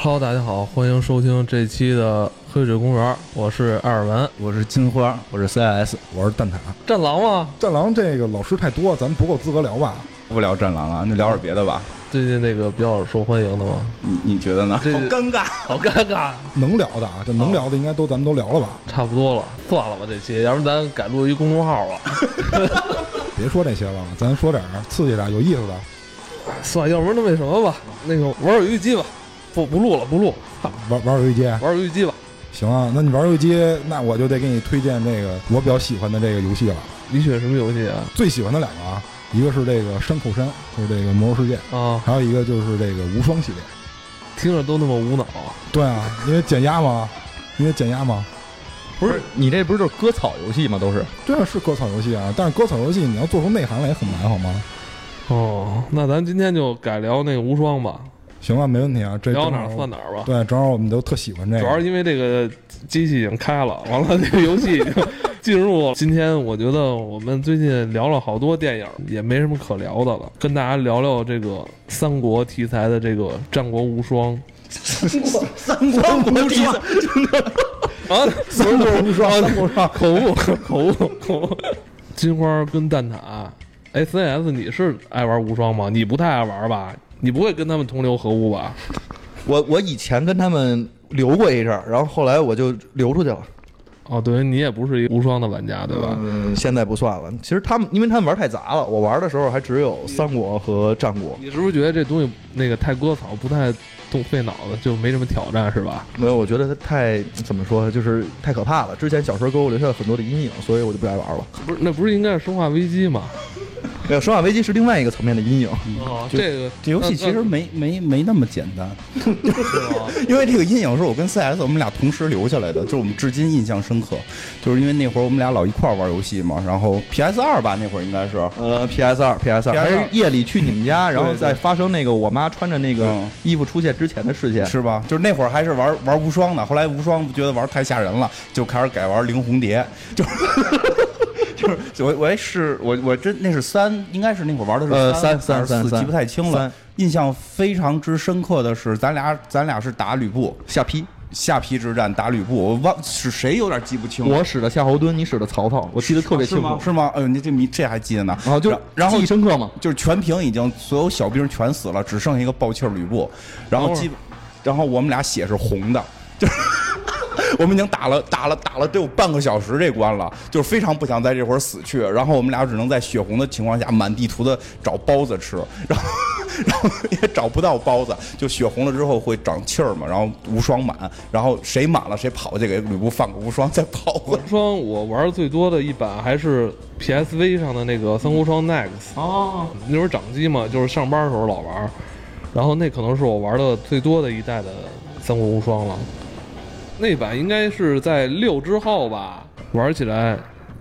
Hello，大家好，欢迎收听这期的黑水公园，我是艾尔文，我是金花，我是 CIS，我是蛋挞。战狼吗？战狼这个老师太多，咱们不够资格聊吧？不聊战狼了，那聊点别的吧。最近那个比较受欢迎的吗？你你觉得呢？这好尴尬，好尴尬。能聊的啊，这能聊的应该都咱们都聊了吧？差不多了，算了吧，这期，要不咱改录一公众号吧。别说这些了，咱说点刺激的、有意思的。算，要不然那那什么吧，那个玩儿游戏机吧。不不录了，不录。玩玩游戏机，玩游戏机吧。行啊，那你玩游戏机，那我就得给你推荐这个我比较喜欢的这个游戏了。你选什么游戏啊？最喜欢的两个啊，一个是这个山口山，就是这个魔兽世界啊，还有一个就是这个无双系列。听着都那么无脑。对啊，因为减压嘛，因为减压嘛。不是你这不是就是割草游戏吗？都是。对啊，是割草游戏啊，但是割草游戏你要做出内涵来也很难，好吗？哦，那咱今天就改聊那个无双吧。行啊，没问题啊，这聊哪儿算哪儿吧。对，正好我们都特喜欢这个。主要是因为这个机器已经开了，完了这个游戏已经进入。今天我觉得我们最近聊了好多电影，也没什么可聊的了，跟大家聊聊这个三国题材的这个《战国无双》。三国无双，啊，三国无双，三国无双，口误，口误，口误。金花跟蛋挞，S N S，你是爱玩无双吗？你不太爱玩吧？你不会跟他们同流合污吧？我我以前跟他们留过一阵儿，然后后来我就流出去了。哦，等于你也不是一无双的玩家，对吧？嗯，现在不算了。其实他们，因为他们玩太杂了，我玩的时候还只有三国和战国。你是不是觉得这东西那个太割草，不太动费脑子，就没什么挑战，是吧？没有，我觉得它太怎么说，就是太可怕了。之前小时候给我留下了很多的阴影，所以我就不爱玩了。不是，那不是应该是生化危机吗？没有，生化危机是另外一个层面的阴影。哦，这个这游戏其实没没没那么简单 因为这个阴影是我跟 CS 我们俩同时留下来的，就是我们至今印象深刻。就是因为那会儿我们俩老一块玩游戏嘛，然后 PS 二吧，那会儿应该是呃 PS 二 PS 二，还是夜里去你们家，然后再发生那个我妈穿着那个衣服出现之前的事件，是吧？就是那会儿还是玩玩无双的，后来无双觉得玩太吓人了，就开始改玩灵红蝶，就。就是我我也是我我真那是三，应该是那会儿玩的是三三三四，记不太清了。印象非常之深刻的是，咱俩咱俩是打吕布下邳下邳之战打吕布，我忘是谁有点记不清。我使的夏侯惇，你使的曹操，我记得特别清楚。是吗？哎呦，你这你这还记得呢？然后就然后记深刻嘛，就是全屏已经所有小兵全死了，只剩下一个爆气吕布，然后基然后我们俩血是红的，就是。我们已经打了打了打了得有半个小时这关了，就是非常不想在这会儿死去。然后我们俩只能在血红的情况下满地图的找包子吃，然后然后也找不到包子，就血红了之后会长气儿嘛。然后无双满，然后谁满了谁跑去给吕布放个无双再跑。无双我玩最多的一版还是 PSV 上的那个三国无双 Next 哦，那时候掌机嘛，就是上班时候老玩，然后那可能是我玩的最多的一代的三国无双了。那版应该是在六之后吧，玩起来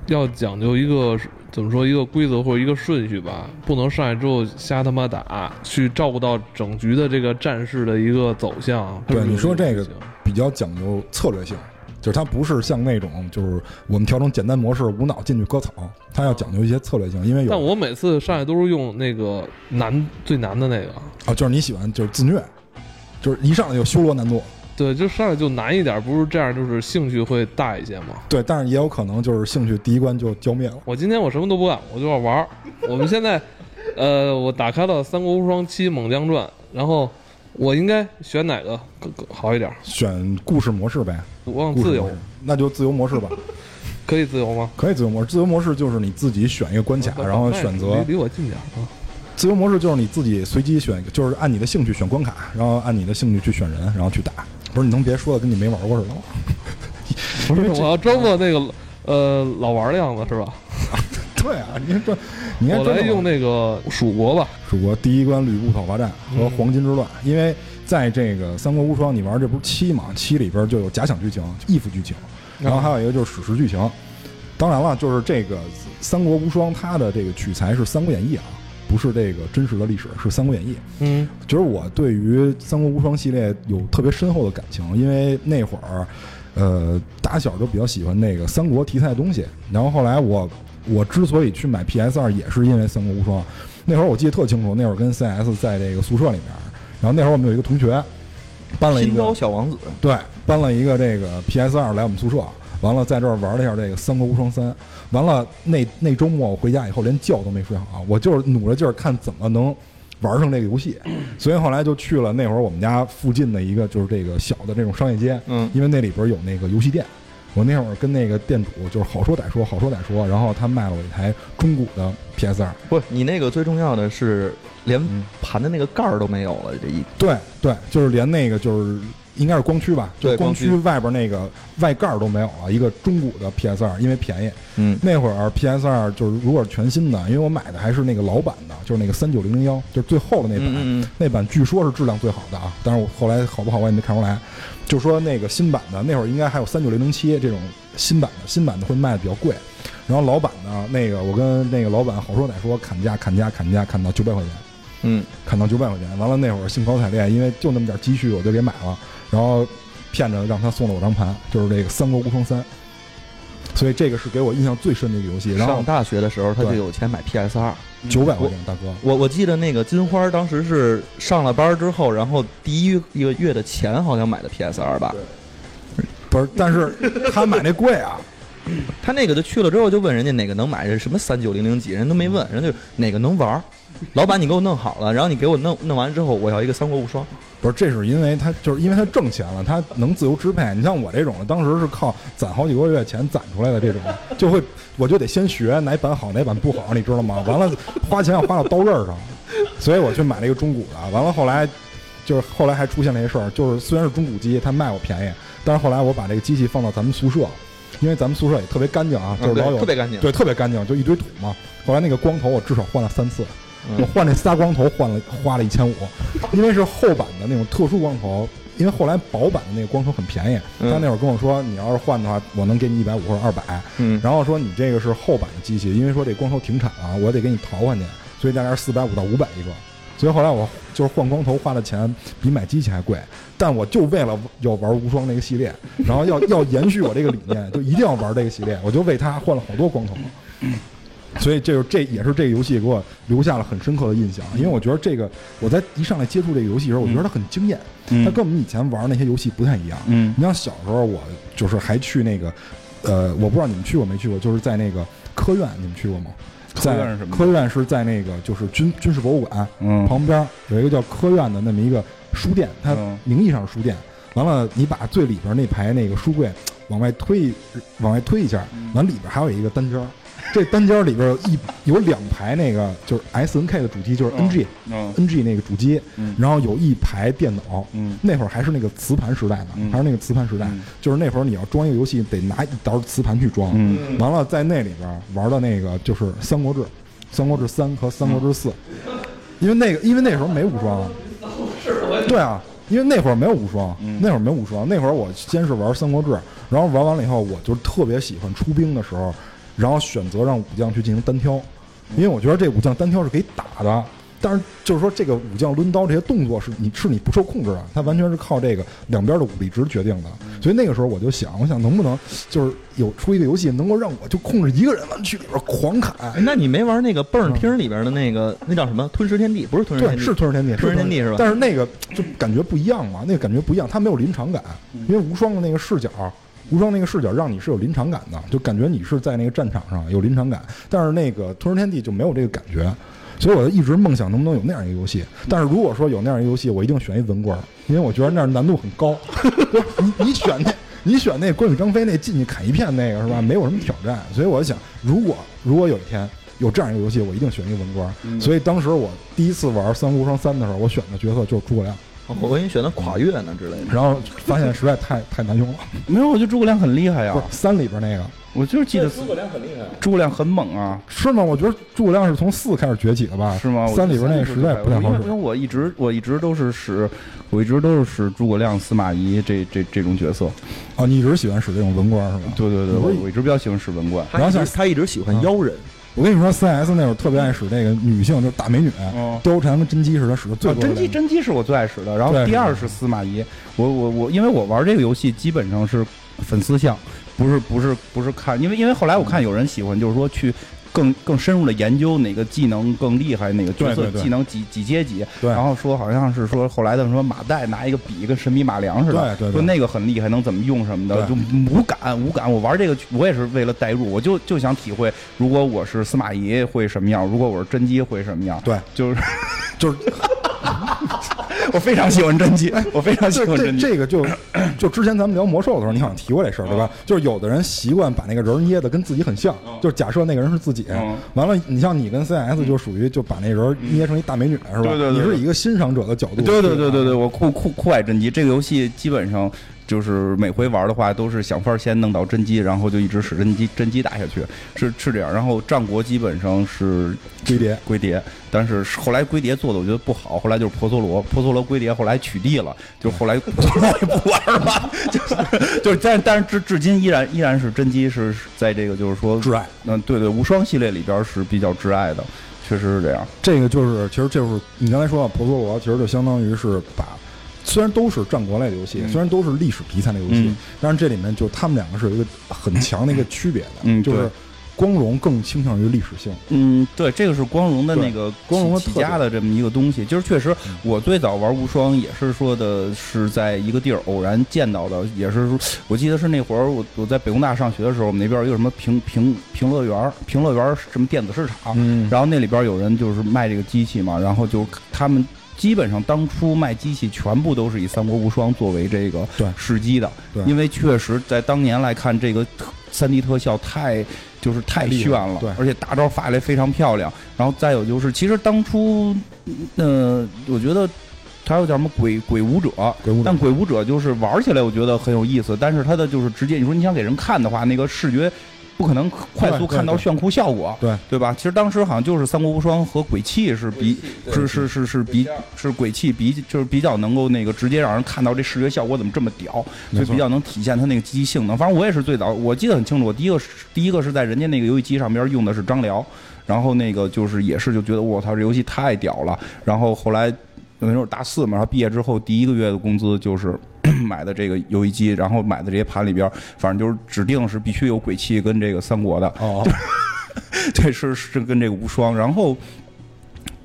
要讲究一个怎么说一个规则或者一个顺序吧，不能上来之后瞎他妈打，去照顾到整局的这个战士的一个走向。对，你说这个比较讲究策略性，就是它不是像那种就是我们调成简单模式无脑进去割草，它要讲究一些策略性，因为有。但我每次上来都是用那个难最难的那个啊，就是你喜欢就是自虐，就是一上来就修罗难度。对，就上来就难一点，不是这样，就是兴趣会大一些嘛。对，但是也有可能就是兴趣第一关就浇灭了。我今天我什么都不干，我就要玩儿。我们现在，呃，我打开了《三国无双七猛将传》，然后我应该选哪个更更好一点？选故事模式呗。我想自由，那就自由模式吧。可以自由吗？可以自由模式。自由模式就是你自己选一个关卡，然后选择离我近点啊。自由模式就是你自己随机选，就是按你的兴趣选关卡，然后按你的兴趣去选人，然后去打。不是你能别说的跟你没玩过似的吗？不是，我要装作那个呃老玩的样子是吧？对啊，你这你我来用那个蜀国吧。蜀国第一关吕布讨伐战和黄巾之乱，因为在这个三国无双，你玩这不是七嘛？七里边就有假想剧情、义父剧情，然后还有一个就是史实剧情。当然了，就是这个三国无双，它的这个取材是《三国演义》啊。不是这个真实的历史，是《三国演义》。嗯，其实我对于《三国无双》系列有特别深厚的感情，因为那会儿，呃，打小就比较喜欢那个三国题材的东西。然后后来我我之所以去买 PS 二，也是因为《三国无双》。那会儿我记得特清楚，那会儿跟 CS 在这个宿舍里面，然后那会儿我们有一个同学，搬了一个小王子，对，搬了一个这个 PS 二来我们宿舍，完了在这儿玩了一下这个《三国无双三》，完了那那周末我回家以后连觉都没睡好，我就是努着劲儿看怎么能玩上这个游戏，所以后来就去了那会儿我们家附近的一个就是这个小的这种商业街，嗯因为那里边有那个游戏店。我那会儿跟那个店主就是好说歹说，好说歹说，然后他卖了我一台中古的 PS 二，不，你那个最重要的是连嗯。盘的那个盖儿都没有了，这一对对，就是连那个就是应该是光驱吧，就对光驱外边那个外盖儿都没有了，一个中古的 PS 二，因为便宜。嗯那会儿 PS 二就是如果是全新的，因为我买的还是那个老版的，就是那个三九零零幺，就是最后的那版，嗯嗯那版据说是质量最好的啊，但是我后来好不好我也没看出来。就说那个新版的那会儿应该还有三九零零七这种新版的，新版的会卖的比较贵，然后老版的那个我跟那个老板好说歹说砍价砍价砍价砍到九百块钱。嗯，砍到九百块钱。完了那会儿兴高采烈，因为就那么点积蓄，我就给买了，然后骗着让他送了我张盘，就是这个《三国无双三》。所以这个是给我印象最深的一个游戏。然后上大学的时候他就有钱买 PS 二。九百块钱，大哥，我我记得那个金花当时是上了班之后，然后第一一个月的钱好像买的 PS 二吧，不是，但是 他买那贵啊，他那个就去了之后就问人家哪个能买，这什么三九零零几，人都没问，人家就哪个能玩儿，老板你给我弄好了，然后你给我弄弄完之后，我要一个三国无双，不是，这是因为他就是因为他挣钱了，他能自由支配。你像我这种的，当时是靠攒好几个月钱攒出来的这种，就会我就得先学哪版好哪版不好，你知道吗？完了花钱要花到刀刃上，所以我去买了一个中古的。完了后来就是后来还出现了一事儿，就是虽然是中古机，它卖我便宜，但是后来我把这个机器放到咱们宿舍，因为咱们宿舍也特别干净啊，就是老有特别干净，对特别干净，就一堆土嘛。后来那个光头我至少换了三次。嗯。我换这仨光头换了花了一千五，因为是厚版的那种特殊光头，因为后来薄版的那个光头很便宜，嗯。他那会儿跟我说，你要是换的话，我能给你一百五或者二百，嗯，然后说你这个是厚版的机器，因为说这光头停产了，我得给你淘换去，所以大概是四百五到五百一个。所以后来我就是换光头花的钱比买机器还贵，但我就为了要玩无双那个系列，然后要要延续我这个理念，就一定要玩这个系列，我就为它换了好多光头。所以这就这也是这个游戏给我留下了很深刻的印象，因为我觉得这个我在一上来接触这个游戏的时候，我觉得它很惊艳，嗯它跟我们以前玩那些游戏不太一样。嗯你像小时候我就是还去那个，呃，我不知道你们去过没去过，就是在那个科院，你们去过吗？科院在是什么科院是在那个就是军军事博物馆嗯旁边有一个叫科院的那么一个书店，它嗯名义上是书店。完了，你把最里边那排那个书柜往外推，往外推一下，完里边还有一个单间儿。这单间里边有一有两排那个就是 S N K 的主机，就是 N G 嗯。N G 那个主机，嗯。然后有一排电脑。嗯。那会儿还是那个磁盘时代呢，嗯。还是那个磁盘时代，嗯。就是那会儿你要装一个游戏得拿一沓磁盘去装，嗯完了在那里边玩的那个就是《三国志》，《三国志三》和《三国志四》，因为那个因为那时候没无双，对啊，因为那会儿没有无双，嗯。那会儿没有无双，那会儿我先是玩《三国志》，然后玩完了以后，我就特别喜欢出兵的时候，然后选择让武将去进行单挑，因为我觉得这武将单挑是可以打的。但是就是说，这个武将抡刀这些动作是你是你不受控制的，它完全是靠这个两边的武力值决定的。所以那个时候我就想，我想能不能就是有出一个游戏能够让我就控制一个人完去里边狂砍，哎那你没玩那个蹦儿厅里边的那个那叫什么吞噬天地？不是吞噬对，天地，是吞噬天地，吞噬天地是吧但是那个就感觉不一样嘛，那个感觉不一样，它没有临场感，因为无双的那个视角。无双那个视角让你是有临场感的，就感觉你是在那个战场上有临场感，但是那个吞食天地就没有这个感觉，所以我就一直梦想能不能有那样一个游戏。但是如果说有那样一个游戏，我一定选一文官，因为我觉得那样难度很高。就是你你选那，你选那关羽张飞那进去砍一片那个是吧？没有什么挑战。所以我想，如果如果有一天有这样一个游戏，我一定选一个文官。所以当时我第一次玩《三国无双三》的时候，我选的角色就是诸葛亮，我给你选的跨越呢之类的。然后发现实在太太难用了。没有，我觉得诸葛亮很厉害呀不是，三里边那个我就是记得诸葛亮很厉害，诸葛亮很猛啊，是吗？我觉得诸葛亮是从四开始崛起的吧？是吗？三里边那个实在不太好因为因为。我一直我一直都是使，我一直都是使诸葛亮、司马懿这这这种角色。哦，你一直喜欢使这种文官是吧？对对对，我我一直比较喜欢使文官。然后他他一直喜欢妖人，我跟你说，CS 那会儿特别爱使这个女性，就是大美女，哦貂蝉跟甄姬是他使的最啊，甄姬。甄姬是我最爱使的，然后第二是司马懿。我我我，因为我玩这个游戏基本上是粉丝向，不是不是不是看，因为因为后来我看有人喜欢，就是说去更更深入的研究哪个技能更厉害，哪个角色技能几几阶级。对然后说好像是说后来的什么马岱拿一个笔跟神笔马良似的，对对对说那个很厉害，能怎么用什么的，就无感无感。我玩这个我也是为了代入，我就就想体会，如果我是司马懿会什么样，如果我是甄姬会什么样。对，就是就是 我非常喜欢甄姬，我非常喜这这欢甄姬。这个就就之前咱们聊魔兽的时候，你好像提过这事儿，对吧？就是有的人习惯把那个人捏的跟自己很像，就是假设那个人是自己嗯，完了，你像你跟 CS 就属于就把那人捏成一大美女，是吧？对对对你是以一个欣赏者的角度，对对对对对，我酷酷酷爱甄姬这个游戏，基本上就是每回玩的话，都是想法先弄到甄姬，然后就一直使甄姬甄姬打下去，是是这样。然后战国基本上是堆叠，龟蝶，但是后来龟蝶做的我觉得不好，后来就是婆娑罗，婆娑罗龟蝶后来取缔了，就后来婆娑罗也不玩了，就是就是但但是至至今依然依然是甄姬是在这个就是说挚爱。嗯对对无双系列里边是比较挚爱的，确实是这样。这个就是，其实就是你刚才说到婆娑罗，其实就相当于是把，虽然都是战国类的游戏，嗯虽然都是历史题材的游戏，嗯但是这里面就他们两个是有一个很强的一个区别的，嗯就是光荣更倾向于历史性。嗯，对，这个是光荣的那个光荣的起家的这么一个东西。就是确实嗯，我最早玩无双也是说的是在一个地儿偶然见到的，也是说我记得是那会儿我我在北工大上学的时候，我们那边有个什么平平平乐园，平乐园什么电子市场，嗯然后那里边有人就是卖这个机器嘛，然后就他们。基本上当初卖机器全部都是以《三国无双》作为这个对。试机的，对。因为确实在当年来看，这个三 D 特效太就是太炫了，对。而且大招发来非常漂亮。然后再有就是，其实当初，呃，我觉得还有叫什么鬼鬼舞者，鬼舞者。但鬼舞者就是玩起来我觉得很有意思，但是它的就是直接，你说你想给人看的话，那个视觉不可能快速看到炫酷效果，对对吧？其实当时好像就是三国无双和鬼泣是比是是是是比是鬼泣比就是比较能够那个直接让人看到这视觉效果怎么这么屌，所没错以比较能体现它那个机器性能。反正我也是最早，我记得很清楚，我第一个是第一个是在人家那个游戏机上边用的是张辽，然后那个就是也是就觉得我操这游戏太屌了，然后后来。那时候大四嘛，然后毕业之后第一个月的工资就是 买的这个游戏机，然后买的这些盘里边，反正就是指定是必须有鬼泣跟这个三国的，哦，对，是是跟这个无双，然后。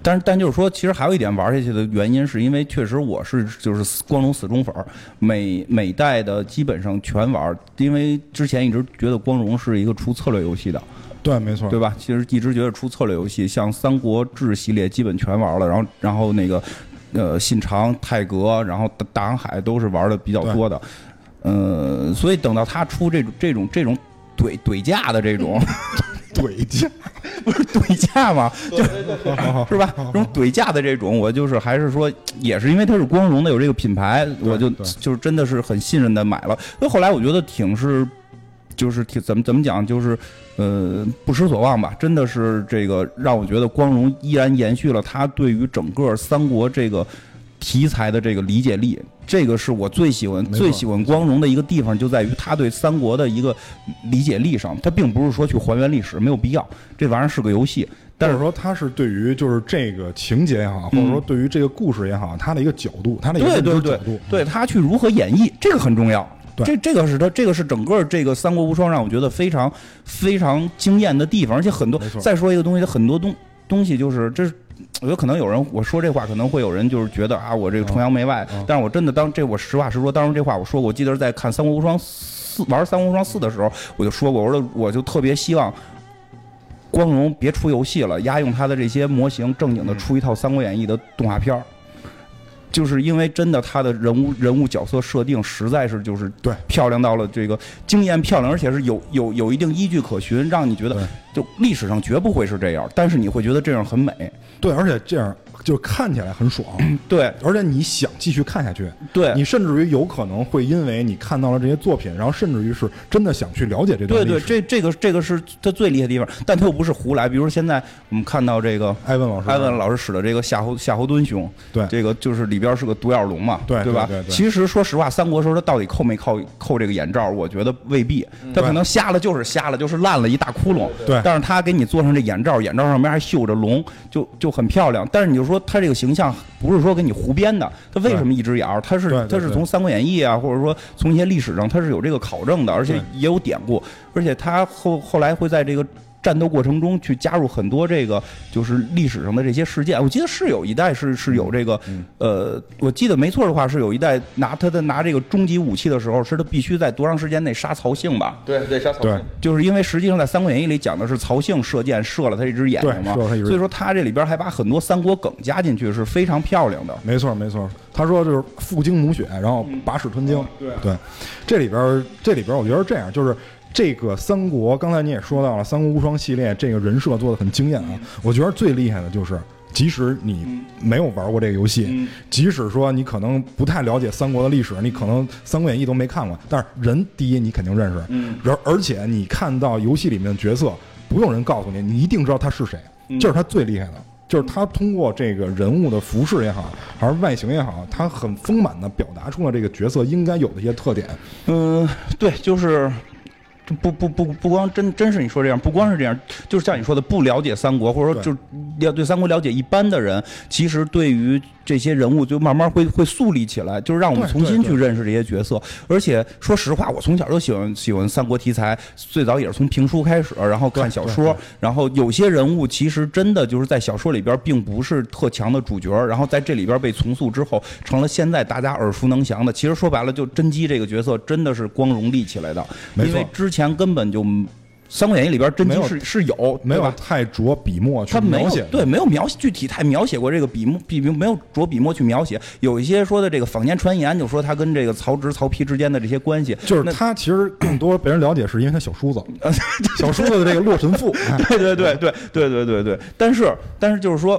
但是，但就是说，其实还有一点玩下去的原因，是因为确实我是就是死光荣死忠粉儿，每每代的基本上全玩，因为之前一直觉得光荣是一个出策略游戏的，对，没错，对吧？其实一直觉得出策略游戏，像《三国志》系列基本全玩了，然后然后那个呃信长、泰格，然后大大航海都是玩的比较多的，呃，所以等到他出这种这种这种怼怼架的这种。怼架，不是怼架吗？就是吧？这种怼架的这种，我就是还是说，也是因为它是光荣的，有这个品牌，我就就是真的是很信任的买了。所以后来我觉得挺是，就是挺怎么怎么讲，就是呃不失所望吧。真的是这个让我觉得光荣依然延续了他对于整个三国这个。题材的这个理解力，这个是我最喜欢最喜欢光荣的一个地方，就在于他对三国的一个理解力上。他并不是说去还原历史，没有必要。这玩意儿是个游戏，但是说他是对于就是这个情节也好，或者说对于这个故事也好，他的一个角度，他的一个认对对对知角度，对他去如何演绎，这个很重要。对这这个是他这个是整个这个《三国无双》让我觉得非常非常惊艳的地方，而且很多再说一个东西，很多东东西就是这是。我觉得可能有人我说这话，可能会有人就是觉得啊，我这个崇洋媚外。嗯但是我真的当这我实话实说，当时这话我说过，我记得是在看《三国无双四》玩《三国无双四》的时候，我就说过，我说我就特别希望光荣别出游戏了，押用他的这些模型正经的出一套《三国演义》的动画片儿。就是因为真的他的人物人物角色设定实在是就是对漂亮到了这个惊艳漂亮，而且是有有有一定依据可循，让你觉得就历史上绝不会是这样，但是你会觉得这样很美。对，而且这样就看起来很爽，对。而且你想继续看下去，对。你甚至于有可能会因为你看到了这些作品，然后甚至于是真的想去了解这段对对，这这个这个是他最厉害的地方，但他又不是胡来。比如说现在我们看到这个艾文老师，艾文老师使的这个夏侯夏侯惇兄，对。这个就是里边是个独眼龙嘛，对对吧？对对对。其实说实话，三国时候他到底扣没扣扣这个眼罩，我觉得未必，他可能瞎了就是瞎了，就是烂了一大窟窿。对。但是他给你做上这眼罩，眼罩上面还绣着龙，就就很漂亮。但是你就说他这个形象不是说给你胡编的，他为什么一只眼儿？他是他是从《三国演义》啊，或者说从一些历史上他是有这个考证的，而且也有典故，而且他后后来会在这个战斗过程中去加入很多这个就是历史上的这些事件。我记得是有一代是是有这个，呃，我记得没错的话是有一代拿他的拿这个终极武器的时候，是他必须在多长时间内杀曹姓吧？对对，杀曹对。就是因为实际上在《三国演义》里讲的是曹姓射箭射了他一只眼睛嘛，对射了他一只所以说他这里边还把很多三国梗加进去，是非常漂亮的。没错没错，他说就是父精母血，然后把屎吞精。对对，这里边这里边我觉得这样就是。这个三国，刚才你也说到了，《三国无双》系列这个人设做的很惊艳啊！我觉得最厉害的就是，即使你没有玩过这个游戏，嗯即使说你可能不太了解三国的历史，你可能《三国演义》都没看过，但是人第一你肯定认识，嗯而而且你看到游戏里面的角色，不用人告诉你，你一定知道他是谁，嗯这是他最厉害的。就是他通过这个人物的服饰也好，还是外形也好，他很丰满的表达出了这个角色应该有的一些特点。嗯，对，就是。这不不不不光真真是你说这样，不光是这样，就是像你说的，不了解三国，或者说就是要对三国了解一般的人，其实对于这些人物就慢慢会会树立起来，就是让我们重新去认识这些角色。而且说实话，我从小就喜欢喜欢三国题材，最早也是从评书开始，然后看小说然后有些人物其实真的就是在小说里边并不是特强的主角，然后在这里边被重塑之后，成了现在大家耳熟能详的。其实说白了，就甄姬这个角色真的是光荣立起来的，因为之前根本就。《三国演义》里边真没有姬是是有，没有？太着笔墨去描写，对，没有描写具体太描写过这个笔墨笔没有着笔墨去描写，有一些说的这个坊间传言，就说他跟这个曹植、曹丕之间的这些关系，就是他其实更多被人了解是因为他小叔子，小叔子的这个洛神赋，哎对对对对对对对对，但是但是就是说。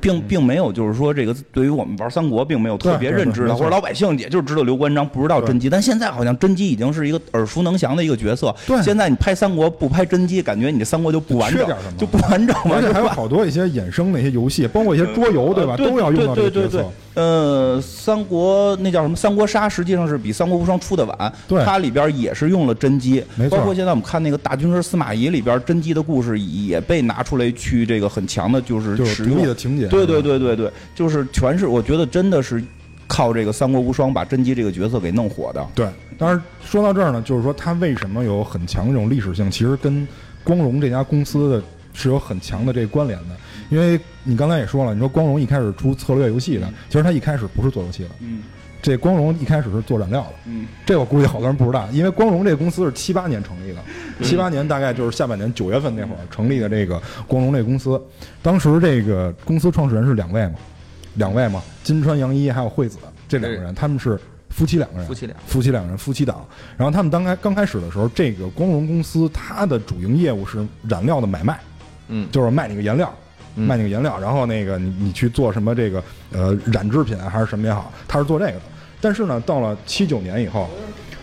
并并没有，就是说这个对于我们玩三国，并没有特别认知的，或者老百姓也就是知道刘关张，不知道甄姬。但现在好像甄姬已经是一个耳熟能详的一个角色。对现在你拍三国不拍甄姬，感觉你这三国就不完整就不完整嘛。而且还有好多一些衍生的一些游戏，包括一些桌游，对吧？对都要用到这个角色对对对三国那叫什么？三国杀实际上是比三国无双出的晚，对它里边也是用了甄姬，没错包括现在我们看那个大军师司马懿里边，甄姬的故事也被拿出来去这个很强的，就是就是独使用立的情节。对对对对对，就是全是我觉得真的是靠这个三国无双把甄姬这个角色给弄火的。对，当然说到这儿呢，就是说它为什么有很强这种历史性，其实跟光荣这家公司的是有很强的这关联的。因为你刚才也说了，你说光荣一开始出策略游戏的，其实他一开始不是做游戏的，嗯这光荣一开始是做染料的。嗯这我估计好多人不知道，因为光荣这个公司是七八年成立的，七八年大概就是下半年九月份那会儿成立的这个光荣这个公司。当时这个公司创始人是两位嘛，两位嘛，金川洋一还有惠子这两个人，他们是夫妻两个人，夫妻俩夫妻两个人，夫妻档。然后他们当开刚开始的时候，这个光荣公司它的主营业务是染料的买卖，嗯就是卖那个颜料。卖那个颜料，然后那个你你去做什么这个呃染制品还是什么也好，他是做这个的。但是呢，到了七九年以后，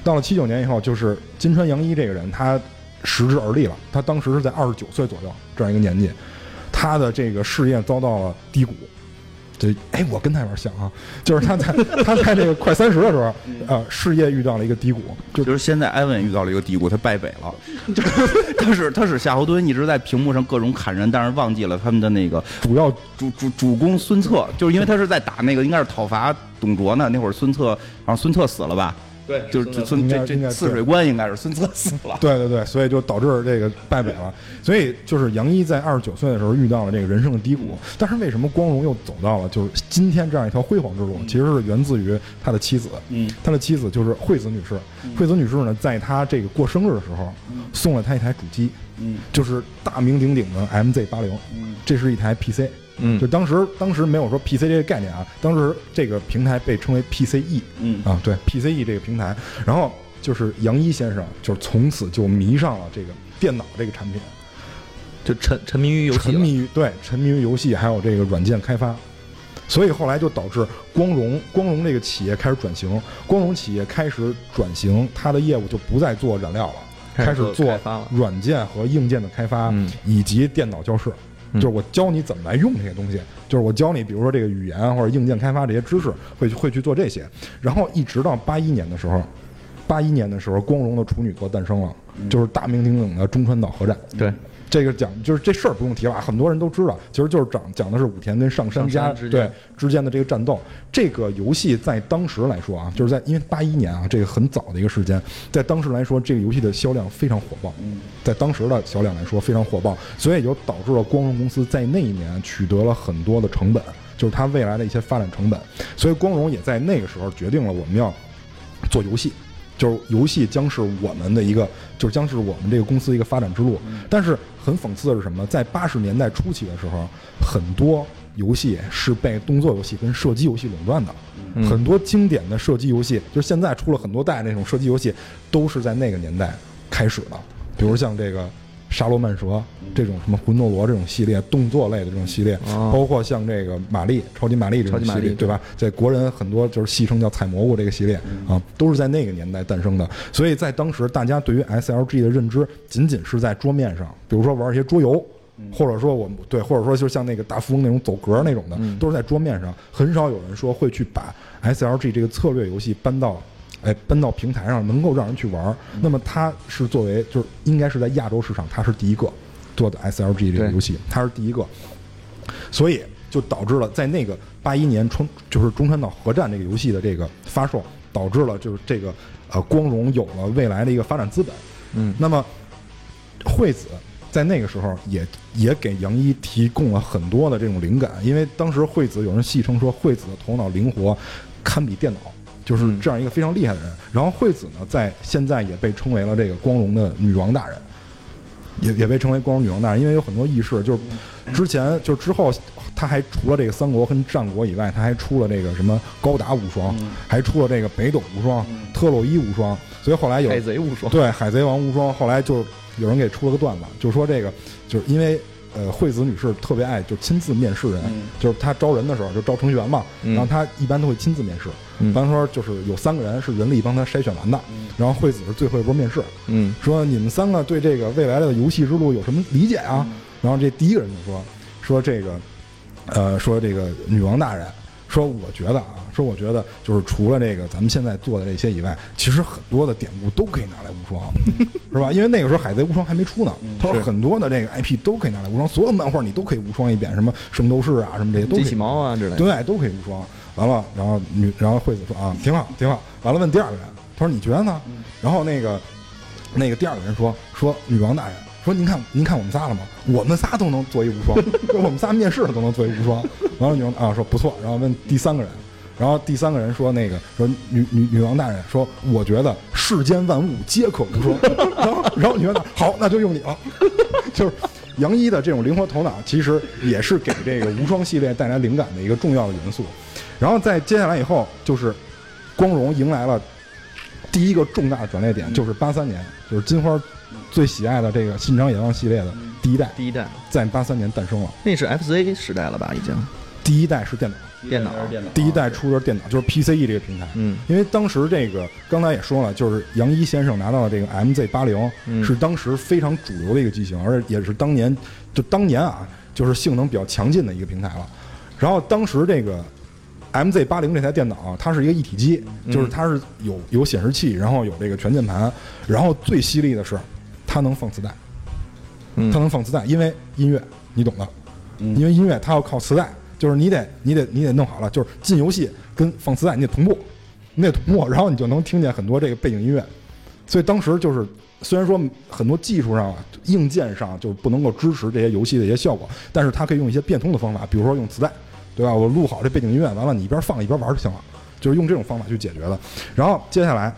到了七九年以后，就是金川洋一这个人，他识之而立了。他当时是在二十九岁左右这样一个年纪，他的这个事业遭到了低谷。这哎，我跟他有点像啊，就是他在他在这个快三十的时候，呃，事业遇到了一个低谷，就就是现在艾文遇到了一个低谷，他败北了。就是他是他是夏侯惇一直在屏幕上各种砍人，但是忘记了他们的那个主要主主主公孙策，就是因为他是在打那个应该是讨伐董卓呢，那会儿孙策好像孙策死了吧？对 就是这孙应该这这泗水关应该是孙策死了。对对对，所以就导致这个败北了。所以就是杨一在二十九岁的时候遇到了这个人生的低谷，但是为什么光荣又走到了就是今天这样一条辉煌之路？其实是源自于他的妻子，嗯他的妻子就是惠子女士。惠子女士呢，在他这个过生日的时候，送了他一台主机，嗯就是大名鼎鼎的 MZ 八零，这是一台 PC。嗯。就当时当时没有说 PC 这个概念啊，当时这个平台被称为 PCE，嗯。啊，对 PCE 这个平台，然后就是杨一先生，就是从此就迷上了这个电脑这个产品，就沉沉迷于游戏。沉迷于对沉迷于游戏，还有这个软件开发，所以后来就导致光荣光荣这个企业开始转型，光荣企业开始转型，它的业务就不再做染料了，开始做软件和硬件的开发，嗯。以及电脑教室。嗯就是我教你怎么来用这些东西，就是我教你，比如说这个语言啊或者硬件开发这些知识，会会去做这些。然后一直到八一年的时候，八一年的时候，光荣的处女座诞生了，就是大名鼎鼎的中川岛核战。对，这个讲就是这事儿不用提了，很多人都知道，其实就是讲讲的是武田跟上杉家对之间的这个战斗。这个游戏在当时来说啊，就是在因为八一年啊，这个很早的一个时间，在当时来说，这个游戏的销量非常火爆，在当时的销量来说非常火爆，所以也就导致了光荣公司在那一年取得了很多的成本，就是它未来的一些发展成本，所以光荣也在那个时候决定了我们要做游戏。就是游戏将是我们的一个，就是将是我们这个公司一个发展之路。但是很讽刺的是什么？在八十年代初期的时候，很多游戏是被动作游戏跟射击游戏垄断的。很多经典的射击游戏，就是现在出了很多代那种射击游戏，都是在那个年代开始的。比如像这个沙罗曼蛇这种什么魂斗罗这种系列，动作类的这种系列，哦包括像这个玛丽、超级玛丽这种系列，对吧？在国人很多就是戏称叫采蘑菇这个系列啊，都是在那个年代诞生的。所以在当时，大家对于 SLG 的认知仅仅是在桌面上，比如说玩一些桌游。或者说我们对，或者说就像那个大富翁那种走格那种的，都是在桌面上，很少有人说会去把 SLG 这个策略游戏搬到，哎，搬到平台上，能够让人去玩儿。那么它是作为就是应该是在亚洲市场，它是第一个做的 SLG 这个游戏，它是第一个。所以就导致了在那个八一年冲就是中山岛核战这个游戏的这个发售，导致了就是这个呃光荣有了未来的一个发展资本。嗯，那么惠子在那个时候也也给杨一提供了很多的这种灵感，因为当时惠子有人戏称说惠子的头脑灵活，堪比电脑。就是这样一个非常厉害的人，然后惠子呢，在现在也被称为了这个光荣的女王大人，也也被称为光荣女王大人，因为有很多轶事，就是之前就之后，他还除了这个三国跟战国以外，他还出了这个什么高达无双，还出了这个北斗无双、特洛伊无双，所以后来有海贼无双，对海贼王无双，后来就有人给出了个段子，就说这个就是因为。呃，惠子女士特别爱就亲自面试人，就是她招人的时候就招程序员嘛，嗯。然后她一般都会亲自面试。嗯。比方说就是有三个人是人力帮她筛选完的，然后惠子是最后一波面试，嗯。说你们三个对这个未来的游戏之路有什么理解啊？然后这第一个人就说说这个，呃，说这个女王大人，说我觉得啊，说我觉得就是除了这个咱们现在做的这些以外，其实很多的典故都可以拿来无双，是吧？因为那个时候海贼无双还没出呢，他说很多的这个 IP 都可以拿来无双，所有漫画你都可以无双一遍，什么圣斗士啊，什么这些都可以机器猫啊之类的。对，都可以无双。完了，然后女，然后惠子说啊，挺好，挺好。完了，问第二个人，他说你觉得呢？然后那个那个第二个人说说女王大人说您看您看我们仨了吗？我们仨都能做一无双，说我们仨面试的都能做一无双。完了，女王啊说不错。然后问第三个人。然后第三个人说：“那个说女女女王大人说，我觉得世间万物皆可无双。然后然后女王大人好，那就用你了。就是杨一的这种灵活头脑，其实也是给这个无双系列带来灵感的一个重要的元素。然后在接下来以后，就是光荣迎来了第一个重大的转捩点，就是八三年，就是金花最喜爱的这个《信长野望》系列的第一代，第一代在八三年诞生了。那是 FC 时代了吧？已经第一代是电脑，电脑电脑第一代出的是电脑，就是 PCE 这个平台。嗯因为当时这个刚才也说了，就是杨一先生拿到的这个 MZ 八零、嗯是当时非常主流的一个机型，而且也是当年就当年啊，就是性能比较强劲的一个平台了。然后当时这个 MZ 八零这台电脑啊、它是一个一体机，就是它是有有显示器，然后有这个全键盘，然后最犀利的是它能放磁带，嗯它能放磁带，因为音乐你懂的，因为音乐它要靠磁带，就是你得你得你得弄好了，就是进游戏跟放磁带你得同步，你得同步，然后你就能听见很多这个背景音乐。所以当时就是虽然说很多技术上、啊、硬件上就不能够支持这些游戏的一些效果，但是它可以用一些变通的方法，比如说用磁带，对吧？我录好这背景音乐，完了你一边放一边玩就行了，就是用这种方法去解决的。然后接下来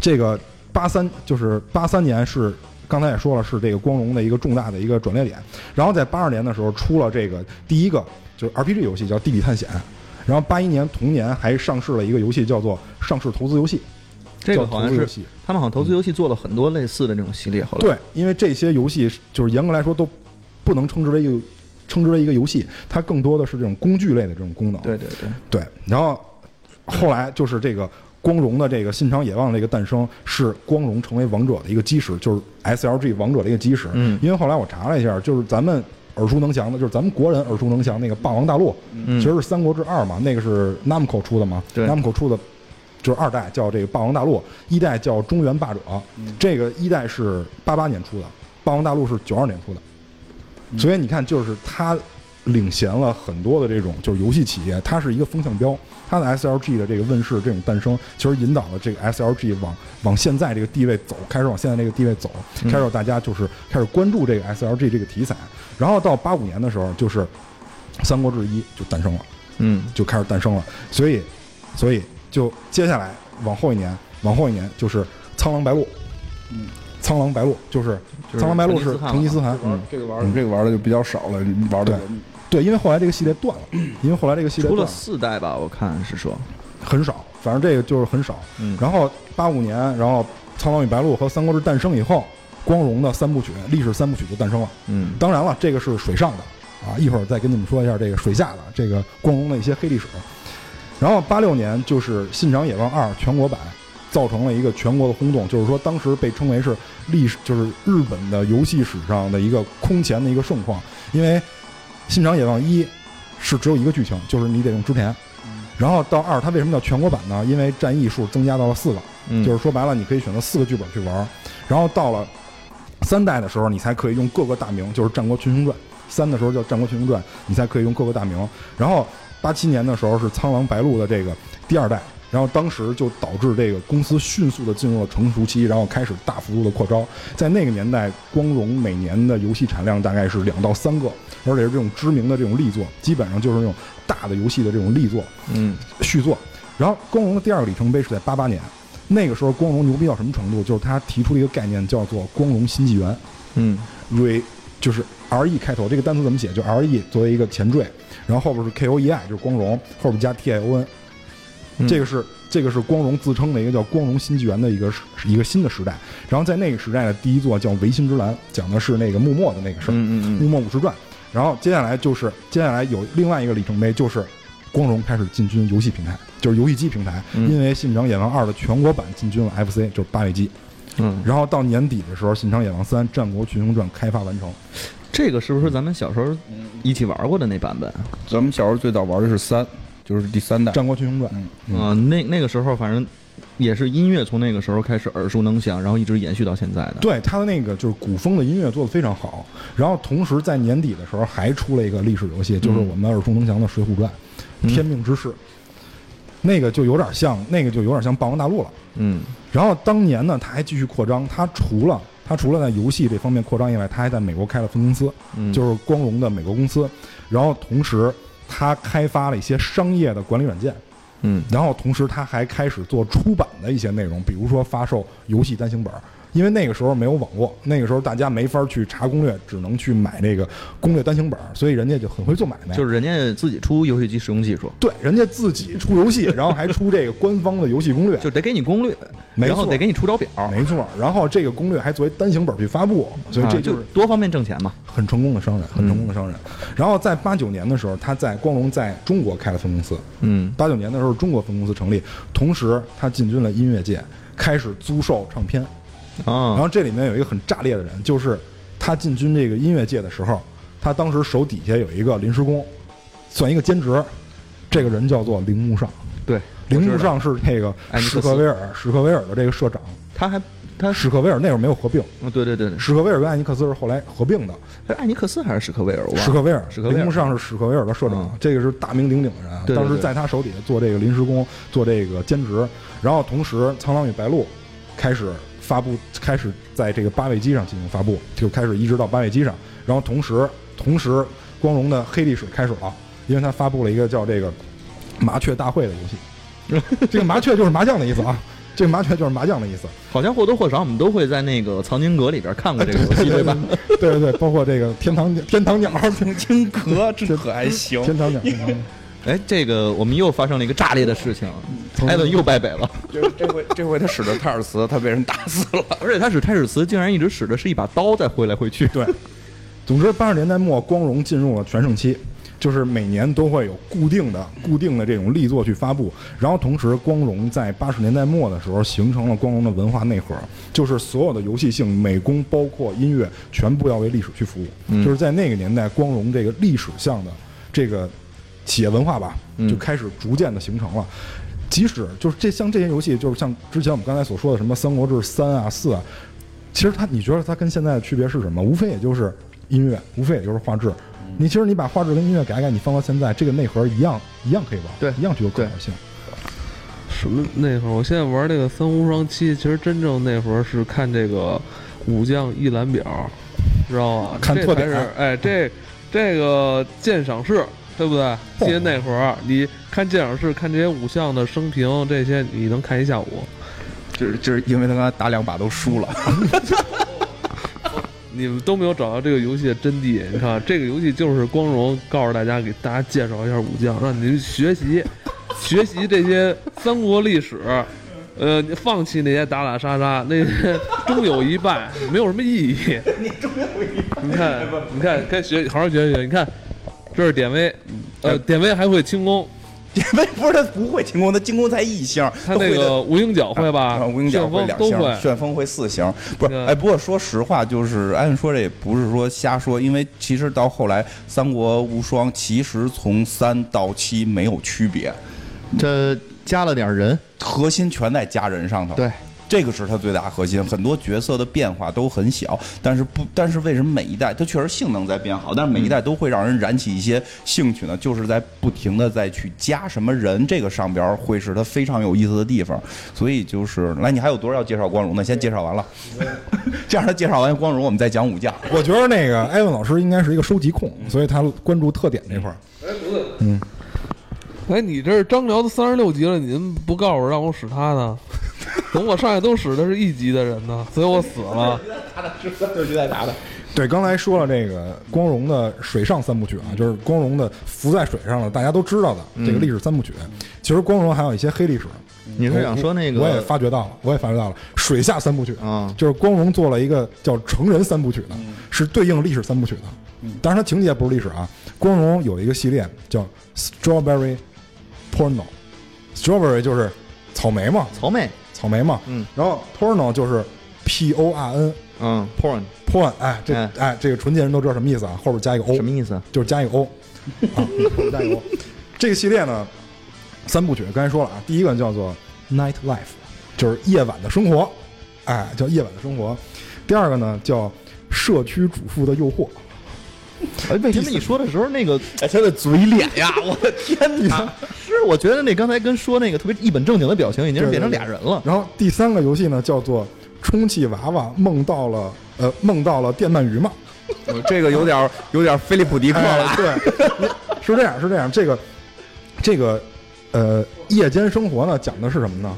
这个八三就是八三年是刚才也说了是这个光荣的一个重大的一个转捩点，然后在八二年的时候出了这个第一个就是 RPG 游戏叫《地理探险》，然后八一年同年还上市了一个游戏叫做上市投资游戏，这个叫好像是。他们好像投资游戏做了很多类似的这种系列，后来对，因为这些游戏就是严格来说都不能称之为一个称之为一个游戏，它更多的是这种工具类的这种功能。对对对，对，然后后来就是这个光荣的这个信长野望这个诞生，是光荣成为王者的一个基石，就是 SLG 王者的一个基石。嗯。因为后来我查了一下，就是咱们耳熟能详的，就是咱们国人耳熟能详那个《霸王大陆》，嗯。其实是《三国志二》嘛，那个是 Namco 出的嘛。对，Namco 出的。就是二代叫这个《霸王大陆》，一代叫《中原霸者》，这个一代是八八年出的，霸王大陆是九二年出的，所以你看，就是它领衔了很多的这种就是游戏企业，它是一个风向标。它的 SLG 的这个问世、这种诞生，其实引导了这个 SLG 往往现在这个地位走，开始往现在这个地位走，开始大家就是开始关注这个 SLG 这个题材。然后到八五年的时候，就是《三国志一》就诞生了，嗯就开始诞生了。所以，所以就接下来往后一年，往后一年就是《苍狼白鹿》。嗯，苍狼白鹿就是苍狼白鹿是成成吉思汗，嗯，这个玩儿这个玩的就比较少了，玩的对，因为后来这个系列断了，因为后来这个系列出了四代吧，我看是说，很少，反正这个就是很少。嗯然后八五年，然后《苍狼与白鹿》和《三国志》诞生以后，光荣的三部曲历史三部曲就诞生了。嗯当然了，这个是水上的啊，一会儿再跟你们说一下这个水下的这个光荣的一些黑历史。然后八六年就是《信长野望二》全国版，造成了一个全国的轰动，就是说当时被称为是历史，就是日本的游戏史上的一个空前的一个盛况，因为《信长野望一》是只有一个剧情，就是你得用织田。然后到二，它为什么叫全国版呢？因为战役数增加到了四个，嗯，就是说白了，你可以选择四个剧本去玩。然后到了三代的时候，你才可以用各个大名，就是《战国群雄传》。三的时候叫《战国群雄传》，你才可以用各个大名。然后八七年的时候是《苍狼白鹿》的这个第二代，然后当时就导致这个公司迅速的进入了成熟期，然后开始大幅度的扩招。在那个年代，光荣每年的游戏产量大概是两到三个，而且是这种知名的这种力作，基本上就是那种大的游戏的这种力作。嗯续作。然后光荣的第二个里程碑是在八八年，那个时候光荣牛逼到什么程度？就是他提出了一个概念叫做“光荣新纪元嗯 ”，re 就是 R E 开头，这个单词怎么写？就 R E 作为一个前缀，然后后边是 K O E I 就是光荣，后边加 T I O N，嗯这个是这个是光荣自称的一个叫光荣新纪元的一个时一个新的时代。然后在那个时代的第一座叫《维新之蓝》，讲的是那个幕末的那个事儿。嗯嗯幕末武士传。然后接下来就是接下来有另外一个里程碑，就是光荣开始进军游戏平台，就是游戏机平台，嗯因为《信长野望二》的全国版进军了 FC，就是八位机。嗯，然后到年底的时候，《信长野望三：战国群雄传》开发完成。这个是不是咱们小时候一起玩过的那版本？咱们小时候最早玩的是三，就是第三代。战国群雄传，嗯啊，那那个时候反正也是音乐从那个时候开始耳熟能详，然后一直延续到现在的。对他的那个就是古风的音乐做得非常好。然后同时在年底的时候还出了一个历史游戏，就是我们耳熟能详的《水浒传》嗯天命之誓》，那个就有点像，那个就有点像《霸王大陆》了。嗯然后当年呢，他还继续扩张，他除了他除了在游戏这方面扩张以外，他还在美国开了分公司，嗯，就是光荣的美国公司。然后同时，他开发了一些商业的管理软件，嗯然后同时他还开始做出版的一些内容，比如说发售游戏单行本儿。因为那个时候没有网络，那个时候大家没法去查攻略，只能去买那个攻略单行本儿，所以人家就很会做买卖。就是人家自己出游戏机使用技术，对，人家自己出游戏，然后还出这个官方的游戏攻略，就得给你攻略，然后得给你出招表，没错。然后这个攻略还作为单行本去发布，所以这啊就是多方面挣钱嘛。很成功的商人，很成功的商人。然后在八九年的时候，他在光荣在中国开了分公司。嗯八九年的时候，中国分公司成立，同时他进军了音乐界，开始租售唱片。然啊后这里面有一个很炸裂的人，就是他进军这个音乐界的时候，他当时手底下有一个临时工，算一个兼职。这个人叫做铃木尚，对，铃木尚是那个史克威尔史克威尔的这个社长。他还他史克威尔那会儿没有合并，哦对对对对，史克威尔跟艾尼克斯是后来合并的。是艾尼克斯还是史克威尔？史克威尔，史克威尔。铃木尚是史克威尔的社长，嗯。这个是大名鼎鼎的人当时在他手底下做这个临时工，做这个兼职，然后同时《苍狼与白鹿》开始发布，开始在这个八位机上进行发布，就开始移植到八位机上。然后同时，同时光荣的黑历史开始了，因为它发布了一个叫这个“麻雀大会”的游戏。这个麻雀就是麻将的意思啊，这个麻雀就是麻将的意思。好像或多或少我们都会在那个藏经阁里边看过这个游戏，对吧？对对对，包括这个天堂天堂鸟，藏经阁这可还行。天堂鸟。天堂鸟哎，这个我们又发生了一个炸裂的事情，艾伦又败北了，这 这回这回他使的泰尔茨，他被人打死了。而且他使泰尔茨竟然一直使的是一把刀在挥来挥去。对，总之八十年代末，光荣进入了全盛期，就是每年都会有固定的、固定的这种力作去发布。然后同时，光荣在八十年代末的时候形成了光荣的文化内核，就是所有的游戏性、美工，包括音乐，全部要为历史去服务。嗯就是在那个年代，光荣这个历史向的这个企业文化吧，嗯就开始逐渐的形成了。即使就是这像这些游戏，就是像之前我们刚才所说的什么《三国志三》啊、四啊，其实它，你觉得它跟现在的区别是什么？无非也就是音乐，无非也就是画质。你其实你把画质跟音乐改改，你放到现在，这个内核一样一样可以玩，对一样具有可玩性。什么内核？我现在玩这个三无双七，其实真正内核是看这个武将一览表，知道吗？看特点是哎，这这个鉴赏室，对不对？记得那会儿你看鉴赏室，看这些武将的生平，这些你能看一下午。就是就是因为他刚才打两把都输了，你们都没有找到这个游戏的真谛。你看，这个游戏就是光荣告诉大家，给大家介绍一下武将，让你学习 学习这些三国历史。呃，你放弃那些打打杀杀，那些终有一败，没有什么意义。你终有一败。你看，你看，该学，好好学学。你看，这是典韦，呃，典韦还会轻功，典韦不是他不会轻功，他轻功才一星，他那个无影脚会吧？啊无影脚旋会两星，风都会。旋风会四星。不是，哎，不过说实话，就是按说这也不是说瞎说，因为其实到后来《三国无双》其实从三到七没有区别，这加了点人，核心全在加人上头。对，这个是它最大核心，很多角色的变化都很小，但是不，但是为什么每一代它确实性能在变好，但是每一代都会让人燃起一些兴趣呢？就是在不停的再去加什么人，这个上边儿会是它非常有意思的地方。所以就是，来，你还有多少要介绍光荣的？先介绍完了，这样他介绍完光荣，我们再讲武将。我觉得那个艾文老师应该是一个收集控，所以他关注特点这块儿。哎，你这是张辽都三十六级了，您不告诉我让我使他呢？等我上来都使的是一级的人呢，所以我死了。对，就在打的。对，刚才说了这个光荣的水上三部曲啊，就是光荣的浮在水上了，大家都知道的这个历史三部曲。其实光荣还有一些黑历史，你是想说那个？我也发觉到了，我也发觉到了水下三部曲啊就是光荣做了一个叫成人三部曲的，是对应历史三部曲的。当然，它情节不是历史啊。光荣有一个系列叫 Strawberry Porno，Strawberry 就是草莓嘛，曹妹，草莓嘛。嗯。然后 Porno 就是 P O R N 嗯，porn porn，哎，这哎哎这个纯洁人都知道什么意思啊，后边加一个 O，什么意思？就是加一个 O 啊，后 边加一个 O。这个系列呢，三部曲，刚才说了啊，第一个叫做 Night Life，就是夜晚的生活，哎，叫夜晚的生活。第二个呢叫社区主妇的诱惑，哎，为什么你说的时候那个哎，他的嘴脸呀，我的天哪！是？我觉得那刚才跟说那个特别一本正经的表情，已经是变成俩人了。然后第三个游戏呢叫做充气娃娃梦到了呃梦到了电鳗鱼嘛，这个有点有点菲利普迪克哎了。对，是这样，是这样。这个，这个，呃，夜间生活呢，讲的是什么呢？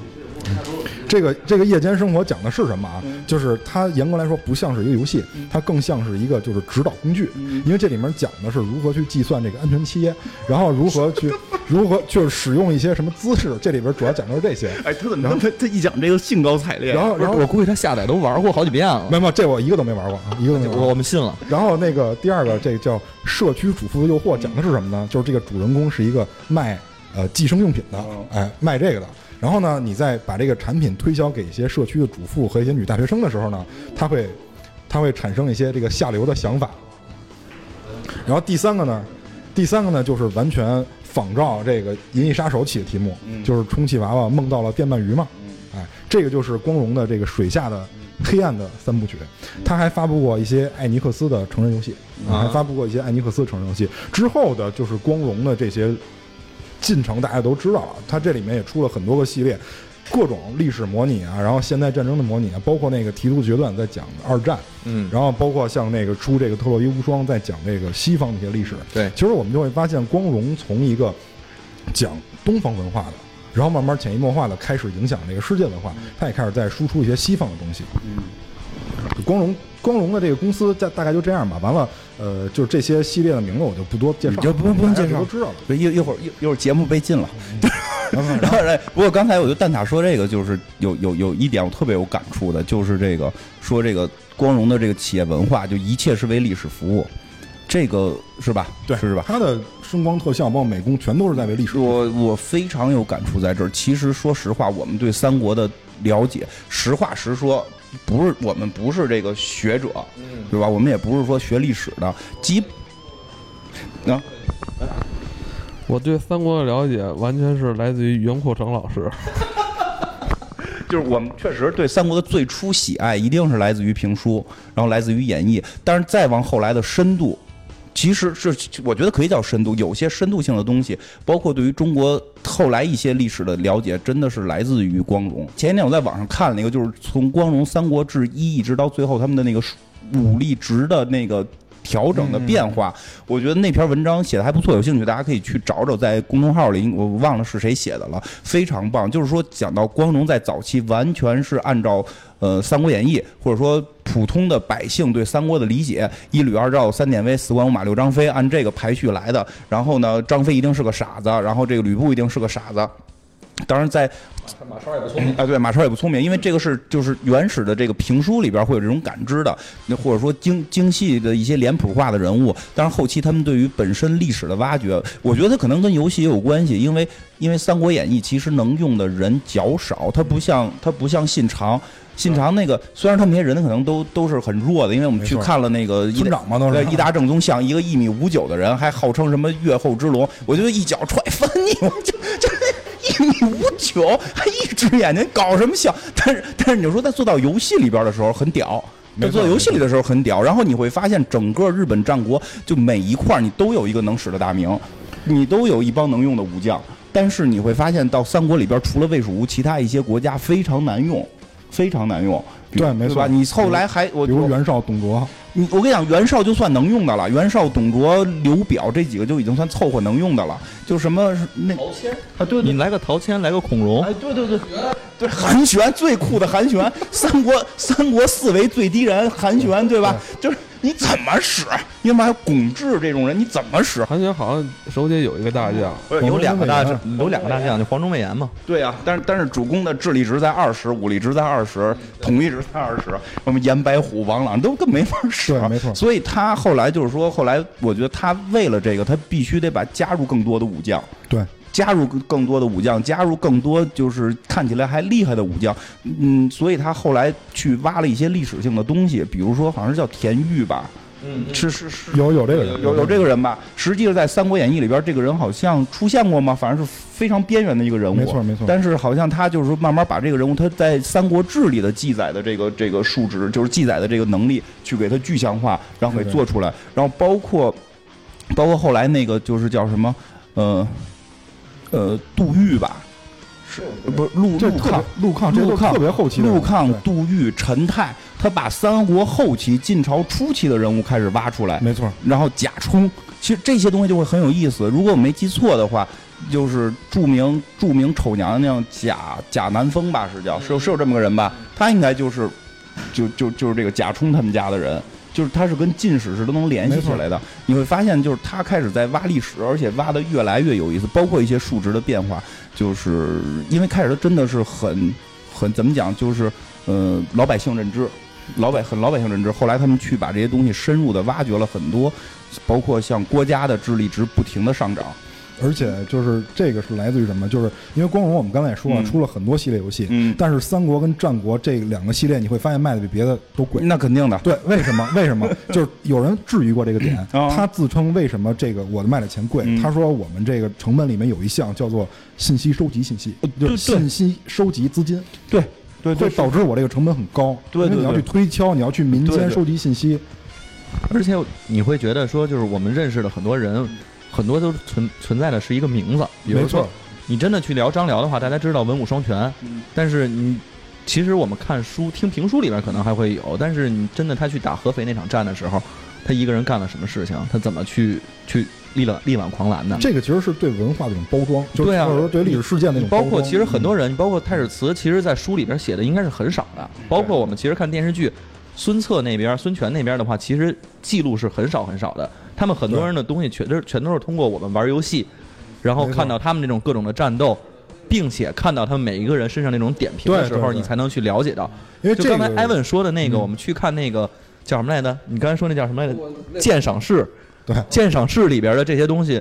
这个这个夜间生活讲的是什么啊？就是它严格来说不像是一个游戏，它更像是一个就是指导工具，因为这里面讲的是如何去计算这个安全期，然后如何去如何就是使用一些什么姿势，这里边主要讲的是这些。哎，他怎么他他一讲这个兴高采烈？然后然后我估计他下载都玩过好几遍了没。有没有，这我一个都没玩过啊，一个都没玩过。我我们信了。然后那个第二个，这个叫社区主妇的诱惑，讲的是什么呢？就是这个主人公是一个卖呃计生用品的，哎，卖这个的。然后呢，你再把这个产品推销给一些社区的主妇和一些女大学生的时候呢，他会他会产生一些这个下流的想法。然后第三个呢，第三个呢就是完全仿照这个《银翼杀手》起的题目，就是充气娃娃梦到了电鳗鱼嘛，哎，这个就是光荣的这个水下的黑暗的三部曲。他还发布过一些艾尼克斯的成人游戏，啊，还发布过一些艾尼克斯的成人游戏。之后的就是光荣的这些进程，大家都知道了。它这里面也出了很多个系列，各种历史模拟啊，然后现代战争的模拟啊，包括那个提督决断在讲二战，嗯，然后包括像那个出这个特洛伊无双在讲这个西方的一些历史。对其实我们就会发现，光荣从一个讲东方文化的，然后慢慢潜移默化的开始影响这个世界文化，它也开始在输出一些西方的东西。嗯，光荣光荣的这个公司大大概就这样吧。完了，呃，就是这些系列的名字我就不多介绍就不用不用介绍都知道了。对，一一会儿一一会儿节目被禁了。然后 然后，哎不过刚才我就蛋挞说这个，就是有有有一点我特别有感触的，就是这个说这个光荣的这个企业文化，就一切是为历史服务，这个是吧？对，是吧？它的声光特效包括美工全都是在为历史。我我非常有感触在这儿。其实说实话，我们对三国的了解，实话实说，不是我们不是这个学者，对吧？我们也不是说学历史的，基啊，我对三国的了解完全是来自于袁阔成老师。就是我们确实对三国的最初喜爱一定是来自于评书，然后来自于演义，但是再往后来的深度。其实是我觉得可以叫深度，有些深度性的东西，包括对于中国后来一些历史的了解，真的是来自于光荣。前几天我在网上看了一个，就是从光荣《三国志一》一直到最后他们的那个武力值的那个调整的变化，我觉得那篇文章写的还不错，有兴趣大家可以去找找，在公众号里，我忘了是谁写的了，非常棒。就是说讲到光荣在早期完全是按照呃《三国演义》或者说。普通的百姓对三国的理解，一吕二赵三典韦四关五马六张飞，按这个排序来的。然后呢，张飞一定是个傻子，然后这个吕布一定是个傻子。当然，在马超也不聪明啊，对，马超也不聪明，因为这个是就是原始的这个评书里边会有这种感知的，那或者说精精细的一些脸谱化的人物。但是后期他们对于本身历史的挖掘，我觉得可能跟游戏也有关系，因为因为《三国演义》其实能用的人较少，它不像它不像信长。信长那个，虽然他们那些人可能都都是很弱的，因为我们去看了那个村长嘛，都是义达正宗像一个一米五九的人，还号称什么越后之龙，我觉得一脚踹翻你，我就就 一米五九，还一只眼睛，搞什么笑？但是但是你说他做到游戏里边的时候很屌，他做游戏里的时候很屌，然后你会发现整个日本战国就每一块你都有一个能使的大名，你都有一帮能用的武将，但是你会发现到三国里边除了魏蜀吴，其他一些国家非常难用。非常难用，对，没错。你后来还我比如袁绍、董卓，你我跟你讲，袁绍就算能用的了，袁绍、董卓、刘表这几个就已经算凑合能用的了。就什么那陶谦啊，对，你来个陶谦，来个孔融，哎，对对对，对韩玄最酷的韩玄，三国三国四维最低人韩玄，对吧？就是。你怎么使？因为还有巩志这种人，你怎么使？韩雪好像手底有一个大将，有两个大将，有两个大将，就黄忠、魏延嘛。对呀，但是但是主公的智力值在二十，武力值在二十，统一值在二十，什么严白虎、王朗都更没法使。没错。所以他后来就是说，后来我觉得他为了这个，他必须得把加入更多的武将。对。加入更多的武将，加入更多就是看起来还厉害的武将，嗯，所以他后来去挖了一些历史性的东西，比如说好像是叫田玉吧，嗯，是是是，有有这个人有有这个人吧？实际上在《三国演义》里边，这个人好像出现过吗？反正是非常边缘的一个人物，没错没错。但是好像他就是说慢慢把这个人物他在《三国志》里的记载的这个这个数值，就是记载的这个能力，去给他具象化，然后给做出来。然后包括包括后来那个就是叫什么，呃。呃，杜预吧，是不是陆陆抗？陆抗，陆抗特别后期。陆抗、杜预、陈泰，他把三国后期、晋朝初期的人物开始挖出来，没错。然后贾充，其实这些东西就会很有意思。如果我没记错的话，就是著名著名丑娘娘贾贾南风吧，是叫是有是有这么个人吧？他应该就是就就就是这个贾充他们家的人。就是它是跟近史是都能联系起来的，你会发现，就是他开始在挖历史，而且挖的越来越有意思，包括一些数值的变化，就是因为开始他真的是很很怎么讲，就是呃老百姓认知，老百很老百姓认知，后来他们去把这些东西深入的挖掘了很多，包括像郭家的智力值不停的上涨。而且就是这个是来自于什么？就是因为光荣，我们刚才也说了，出了很多系列游戏。嗯。但是三国跟战国这两个系列，你会发现卖的比别的都贵。那肯定的。对，为什么？为什么？就是有人质疑过这个点。他自称为什么这个我的卖的钱贵？他说我们这个成本里面有一项叫做信息收集信息，就是信息收集资金。对对，会导致我这个成本很高。对对。你要去推敲，你要去民间收集信息，而且你会觉得说，就是我们认识的很多人。很多都存存在的是一个名字，没错。你真的去聊张辽的话，大家知道文武双全。但是你其实我们看书、听评书里边可能还会有，但是你真的他去打合肥那场战的时候，他一个人干了什么事情？他怎么去去力挽力挽狂澜的？这个其实是对文化的一种包装，对啊，或者说对历史事件的一种包括其实很多人，包括太史慈，其实在书里边写的应该是很少的。包括我们其实看电视剧，孙策那边、孙权那边的话，其实记录是很少很少的。他们很多人的东西全都是全都是通过我们玩游戏，然后看到他们那种各种的战斗，并且看到他们每一个人身上那种点评的时候，你才能去了解到。因为就刚才艾文说的那个，我们去看那个叫什么来着？你刚才说那叫什么来着？鉴赏室。对，鉴赏室里边的这些东西，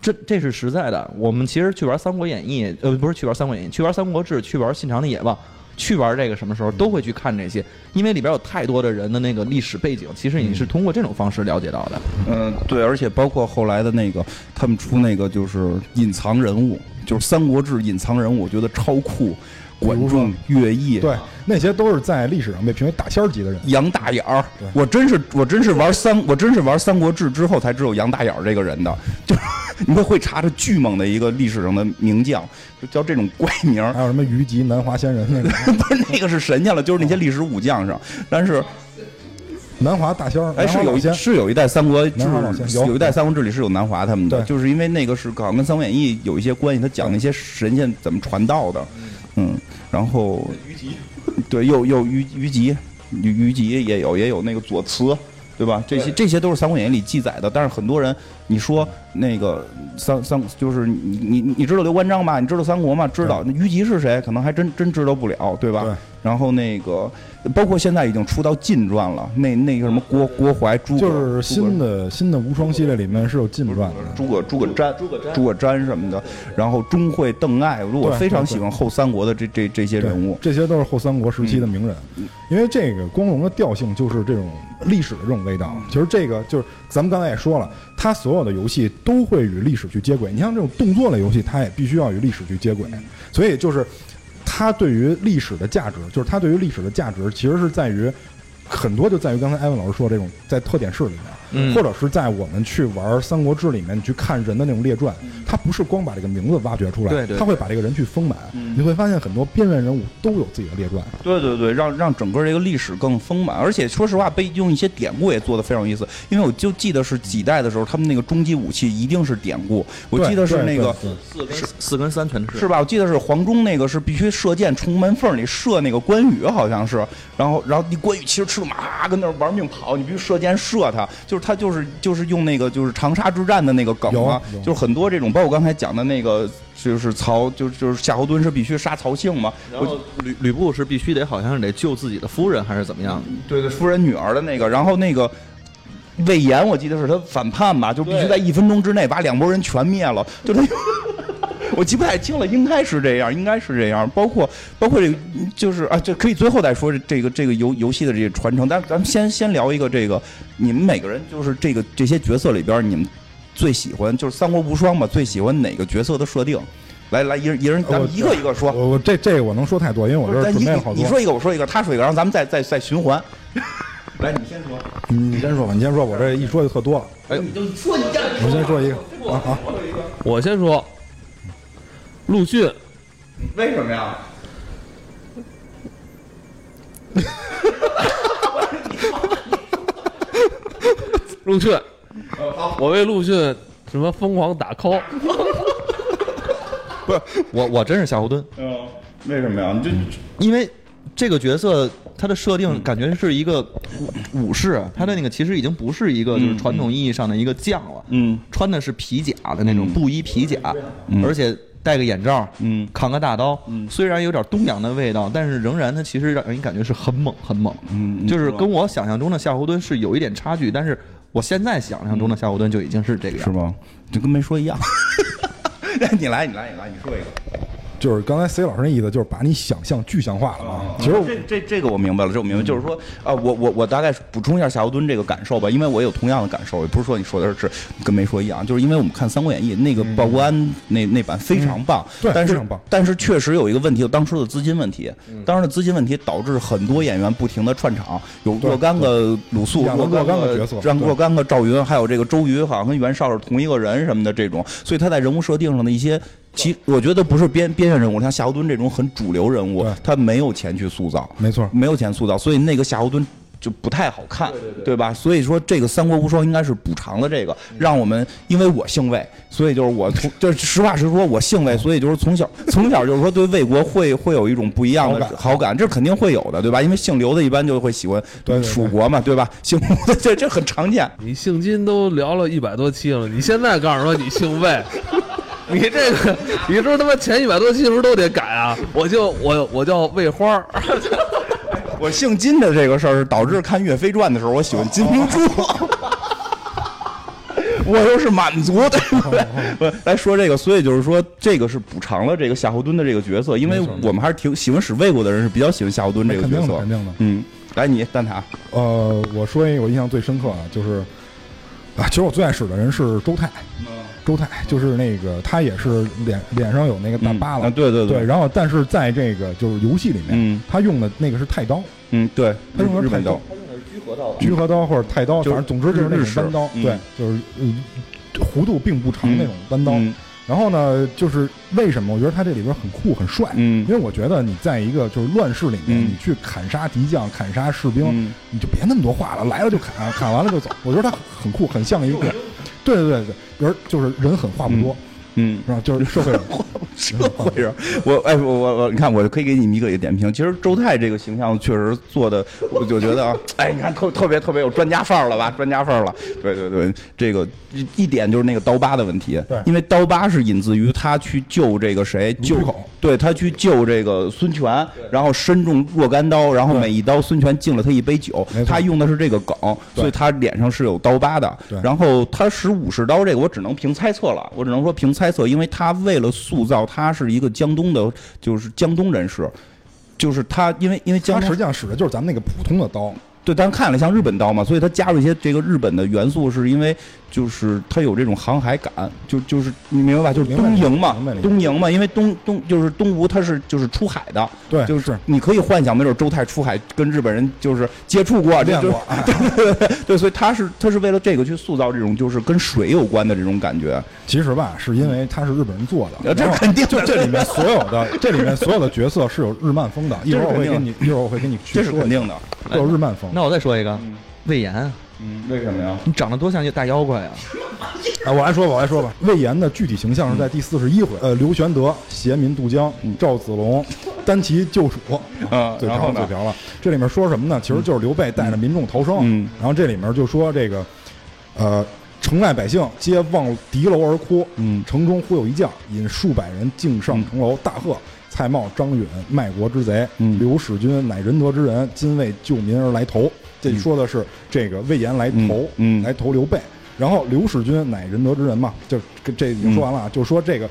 这这是实在的。我们其实去玩《三国演义》，呃，不是去玩《三国演义》，去玩《三国志》，去玩《信长的野望》。去玩这个什么时候都会去看这些，因为里边有太多的人的那个历史背景，其实你是通过这种方式了解到的。嗯，对，而且包括后来的那个他们出那个就是隐藏人物，就是《三国志》隐藏人物，我觉得超酷。管仲、乐毅，对，那些都是在历史上被评为大仙儿级的人。杨大眼儿，我真是我真是玩三我真是玩《三国志》之后才知道杨大眼儿这个人的，就是 你会会查着巨猛的一个历史上的名将，就叫这种怪名儿，还有什么虞姬、南华仙人那个 不是那个是神仙了，就是那些历史武将上，但是南华大仙儿，哎是有一是有一代《三国志有。有一代《三国志》里是有南华他们的，对。就是因为那个是好像跟《三国演义》有一些关系，他讲那些神仙怎么传道的，嗯，然后 对，又又虞虞姬，虞虞姬也有也有那个左慈。对吧？这些这些都是《三国演义》里记载的，但是很多人，你说那个三三就是你你你知道刘关张吧？你知道三国吗？知道。那虞姬是谁？可能还真真知道不了，对吧？对然后那个，包括现在已经出到晋传了，那那个什么郭郭淮、诸葛，就是新的的新的无双系列里面是有晋传的。诸葛诸葛瞻、诸葛瞻、诸葛瞻什么的，然后钟会、邓艾，我对非常喜欢后三国的这这这些人物。这些都是后三国时期的名人，因为这个光荣的调性就是这种历史的这种味道。其实这个就是咱们刚才也说了，它所有的游戏都会与历史去接轨。你像这种动作类游戏，它也必须要与历史去接轨。所以就是它对于历史的价值，就是它对于历史的价值，其实是在于很多就在于刚才艾文老师说这种在特点式里面。嗯或者是在我们去玩《三国志》里面去看人的那种列传，他不是光把这个名字挖掘出来，对对他会把这个人去丰满。你会发现很多边缘人物都有自己的列传。对对对，让让整个这个历史更丰满，而且说实话，被用一些典故也做得非常有意思。因为我就记得是几代的时候，他们那个终极武器一定是典故。我记得是那个四跟四跟三全是是吧？我记得是黄忠那个是必须射箭从门缝里射那个关羽，好像是。然后然后你关羽其实吃了马跟那玩命跑，你必须射箭射他，就是他就是就是用那个就是长沙之战的那个梗嘛有，有就是很多这种，包括我刚才讲的那个，就是曹就就是夏侯惇是必须杀曹性嘛。然后吕吕布是必须得好像是得救自己的夫人还是怎么样？对对，夫人女儿的那个，然后那个魏延，我记得是他反叛吧，就必须在一分钟之内把两拨人全灭了，就他。我记不太清了，应该是这样，应该是这样。包括包括这个，就是啊，这可以最后再说这个这个游游戏的这个传承。但咱们先先聊一个这个，你们每个人就是这个这些角色里边，你们最喜欢就是《三国无双》吧？最喜欢哪个角色的设定？来来，一人一人，咱们一个一个说。我我这这个我能说太多，因为我这准备好多。你说一个，我说一个，他说一个，然后咱们再再再循环。来，你先说。你你先说吧，你先说，我这一说就特多了。哎，你就说你这样。我先说一个啊啊，我先说，陆逊，为什么呀？陆逊，我为陆逊什么疯狂打 call，不是我我真是夏侯惇，嗯，为什么呀？你这因为这个角色他的设定感觉是一个武武士，他的那个其实已经不是一个就是传统意义上的一个将了，嗯。穿的是皮甲的那种布衣皮甲，而且戴个眼罩，嗯扛个大刀，嗯虽然有点东洋的味道，但是仍然它其实让人感觉是很猛很猛，嗯就是跟我想象中的夏侯惇是有一点差距，但是我现在想象中的夏侯惇就已经是这个样是。吗？就跟没说一样。你来，你来，你来，你说一个。就是刚才 C 老师那意思，就是把你想象具象化了嘛。其实我这这这个我明白了，这我明白，就是说啊，我我我大概补充一下夏侯惇这个感受吧，因为我有同样的感受，也不是说你说的是跟没说一样，就是因为我们看《三国演义》那个报国安那那版非常棒，对非常棒但是确实有一个问题，当初的资金问题，当时的资金问题导致很多演员不停的串场，有若干个鲁肃、若干个角色让若干个赵云，还有这个周瑜，好像跟袁绍是同一个人什么的这种，所以他在人物设定上的一些。其我觉得不是边边缘人物，像夏侯惇这种很主流人物，他没有钱去塑造，没错，没有钱塑造，所以那个夏侯惇就不太好看，对吧？所以说这个《三国无双》应该是补偿了这个，让我们因为我姓魏，所以就是我从 就是实话实说，我姓魏，所以就是从小 从小就是说对魏国会会有一种不一样的好感好感，这肯定会有的，对吧？因为姓刘的一般就会喜欢蜀国嘛，对吧？姓吴的 这这很常见。你姓金都聊了一百多期了，你现在告诉我你姓魏，你这个，你说他妈前一百多期是不是都得改啊？我就我我叫魏花儿，我姓金的这个事儿是导致看《岳飞传》的时候，我喜欢金明珠。我又是满族，对不对？不来说这个，所以就是说，这个是补偿了这个夏侯惇的这个角色，因为我们还是挺喜欢使魏国的人是比较喜欢夏侯惇这个肯定的，角色肯。定的。嗯，来你蛋挞，呃，我说一个我印象最深刻啊，就是啊，其实我最爱使的人是周泰，周泰就是那个他也是脸脸上有那个大疤了，对对对，然后但是在这个就是游戏里面，他用的那个是太刀，嗯，对，他用的是太刀，，他用的是居合刀吧？居合刀或者太刀，反正总之就是那种单刀，对，就是嗯弧度并不长那种单刀。嗯然后呢，就是为什么我觉得他这里边很酷很帅？嗯因为我觉得你在一个就是乱世里面，嗯你去砍杀敌将、砍杀士兵，嗯你就别那么多话了，来了就砍，砍完了就走。我觉得他很酷，很像一个，对对对对，有人就是人狠话不多，嗯。是吧？就是社会人，社会人，我哎，我我我，你看，我可以给你们一个点评。其实周泰这个形象确实做的，我就觉得啊，哎，你看特特别特别有专家范儿了吧？专家范儿了。对对对，这个一一点就是那个刀疤的问题。对因为刀疤是引自于他去救这个谁，救口对他去救这个孙权，然后身中若干刀，然后每一刀孙权敬了他一杯酒他用的是这个梗，所以他脸上是有刀疤的对。然后他使武士刀这个，我只能凭猜测了，我只能说凭猜测，因为他为了塑造他是一个江东的，就是江东人士，就是他因为因为江东他实际上使的就是咱们那个普通的刀，对，但看了像日本刀嘛，所以他加入一些这个日本的元素，是因为就是他有这种航海感，就就是你明白吧？就是东营嘛，东营嘛，因为东东就是东吴，他是就是出海的，对，就是你可以幻想，没准周泰出海跟日本人就是接触过，就练过，哎对，所以他是他是为了这个去塑造这种就是跟水有关的这种感觉，其实吧，是因为他是日本人做的，呃这肯定这里面所有的 这里面所有的角色是有日漫风的，一会儿我会给你，一会儿我会给你去这是肯定的。都有日漫风。那我再说一个，魏延，嗯，为什么呀？你长得多像一个大妖怪啊！啊，我来说吧，我来说吧。魏延的具体形象是在第四十一回，呃，刘玄德携民渡江，赵子龙单骑救蜀，啊嘴瓢了嘴瓢了。这里面说什么呢？其实就是刘备带着民众逃生，嗯然后这里面就说这个，呃。城外百姓皆望敌楼而哭。嗯城中忽有一将，引数百人径上城楼，大喝：“蔡瑁、张允，卖国之贼！嗯刘使君乃仁德之人，今为救民而来投。”这说的是这个魏延来投，嗯嗯来投刘备。然后刘使君乃仁德之人嘛，就这已经说完了啊，就说这个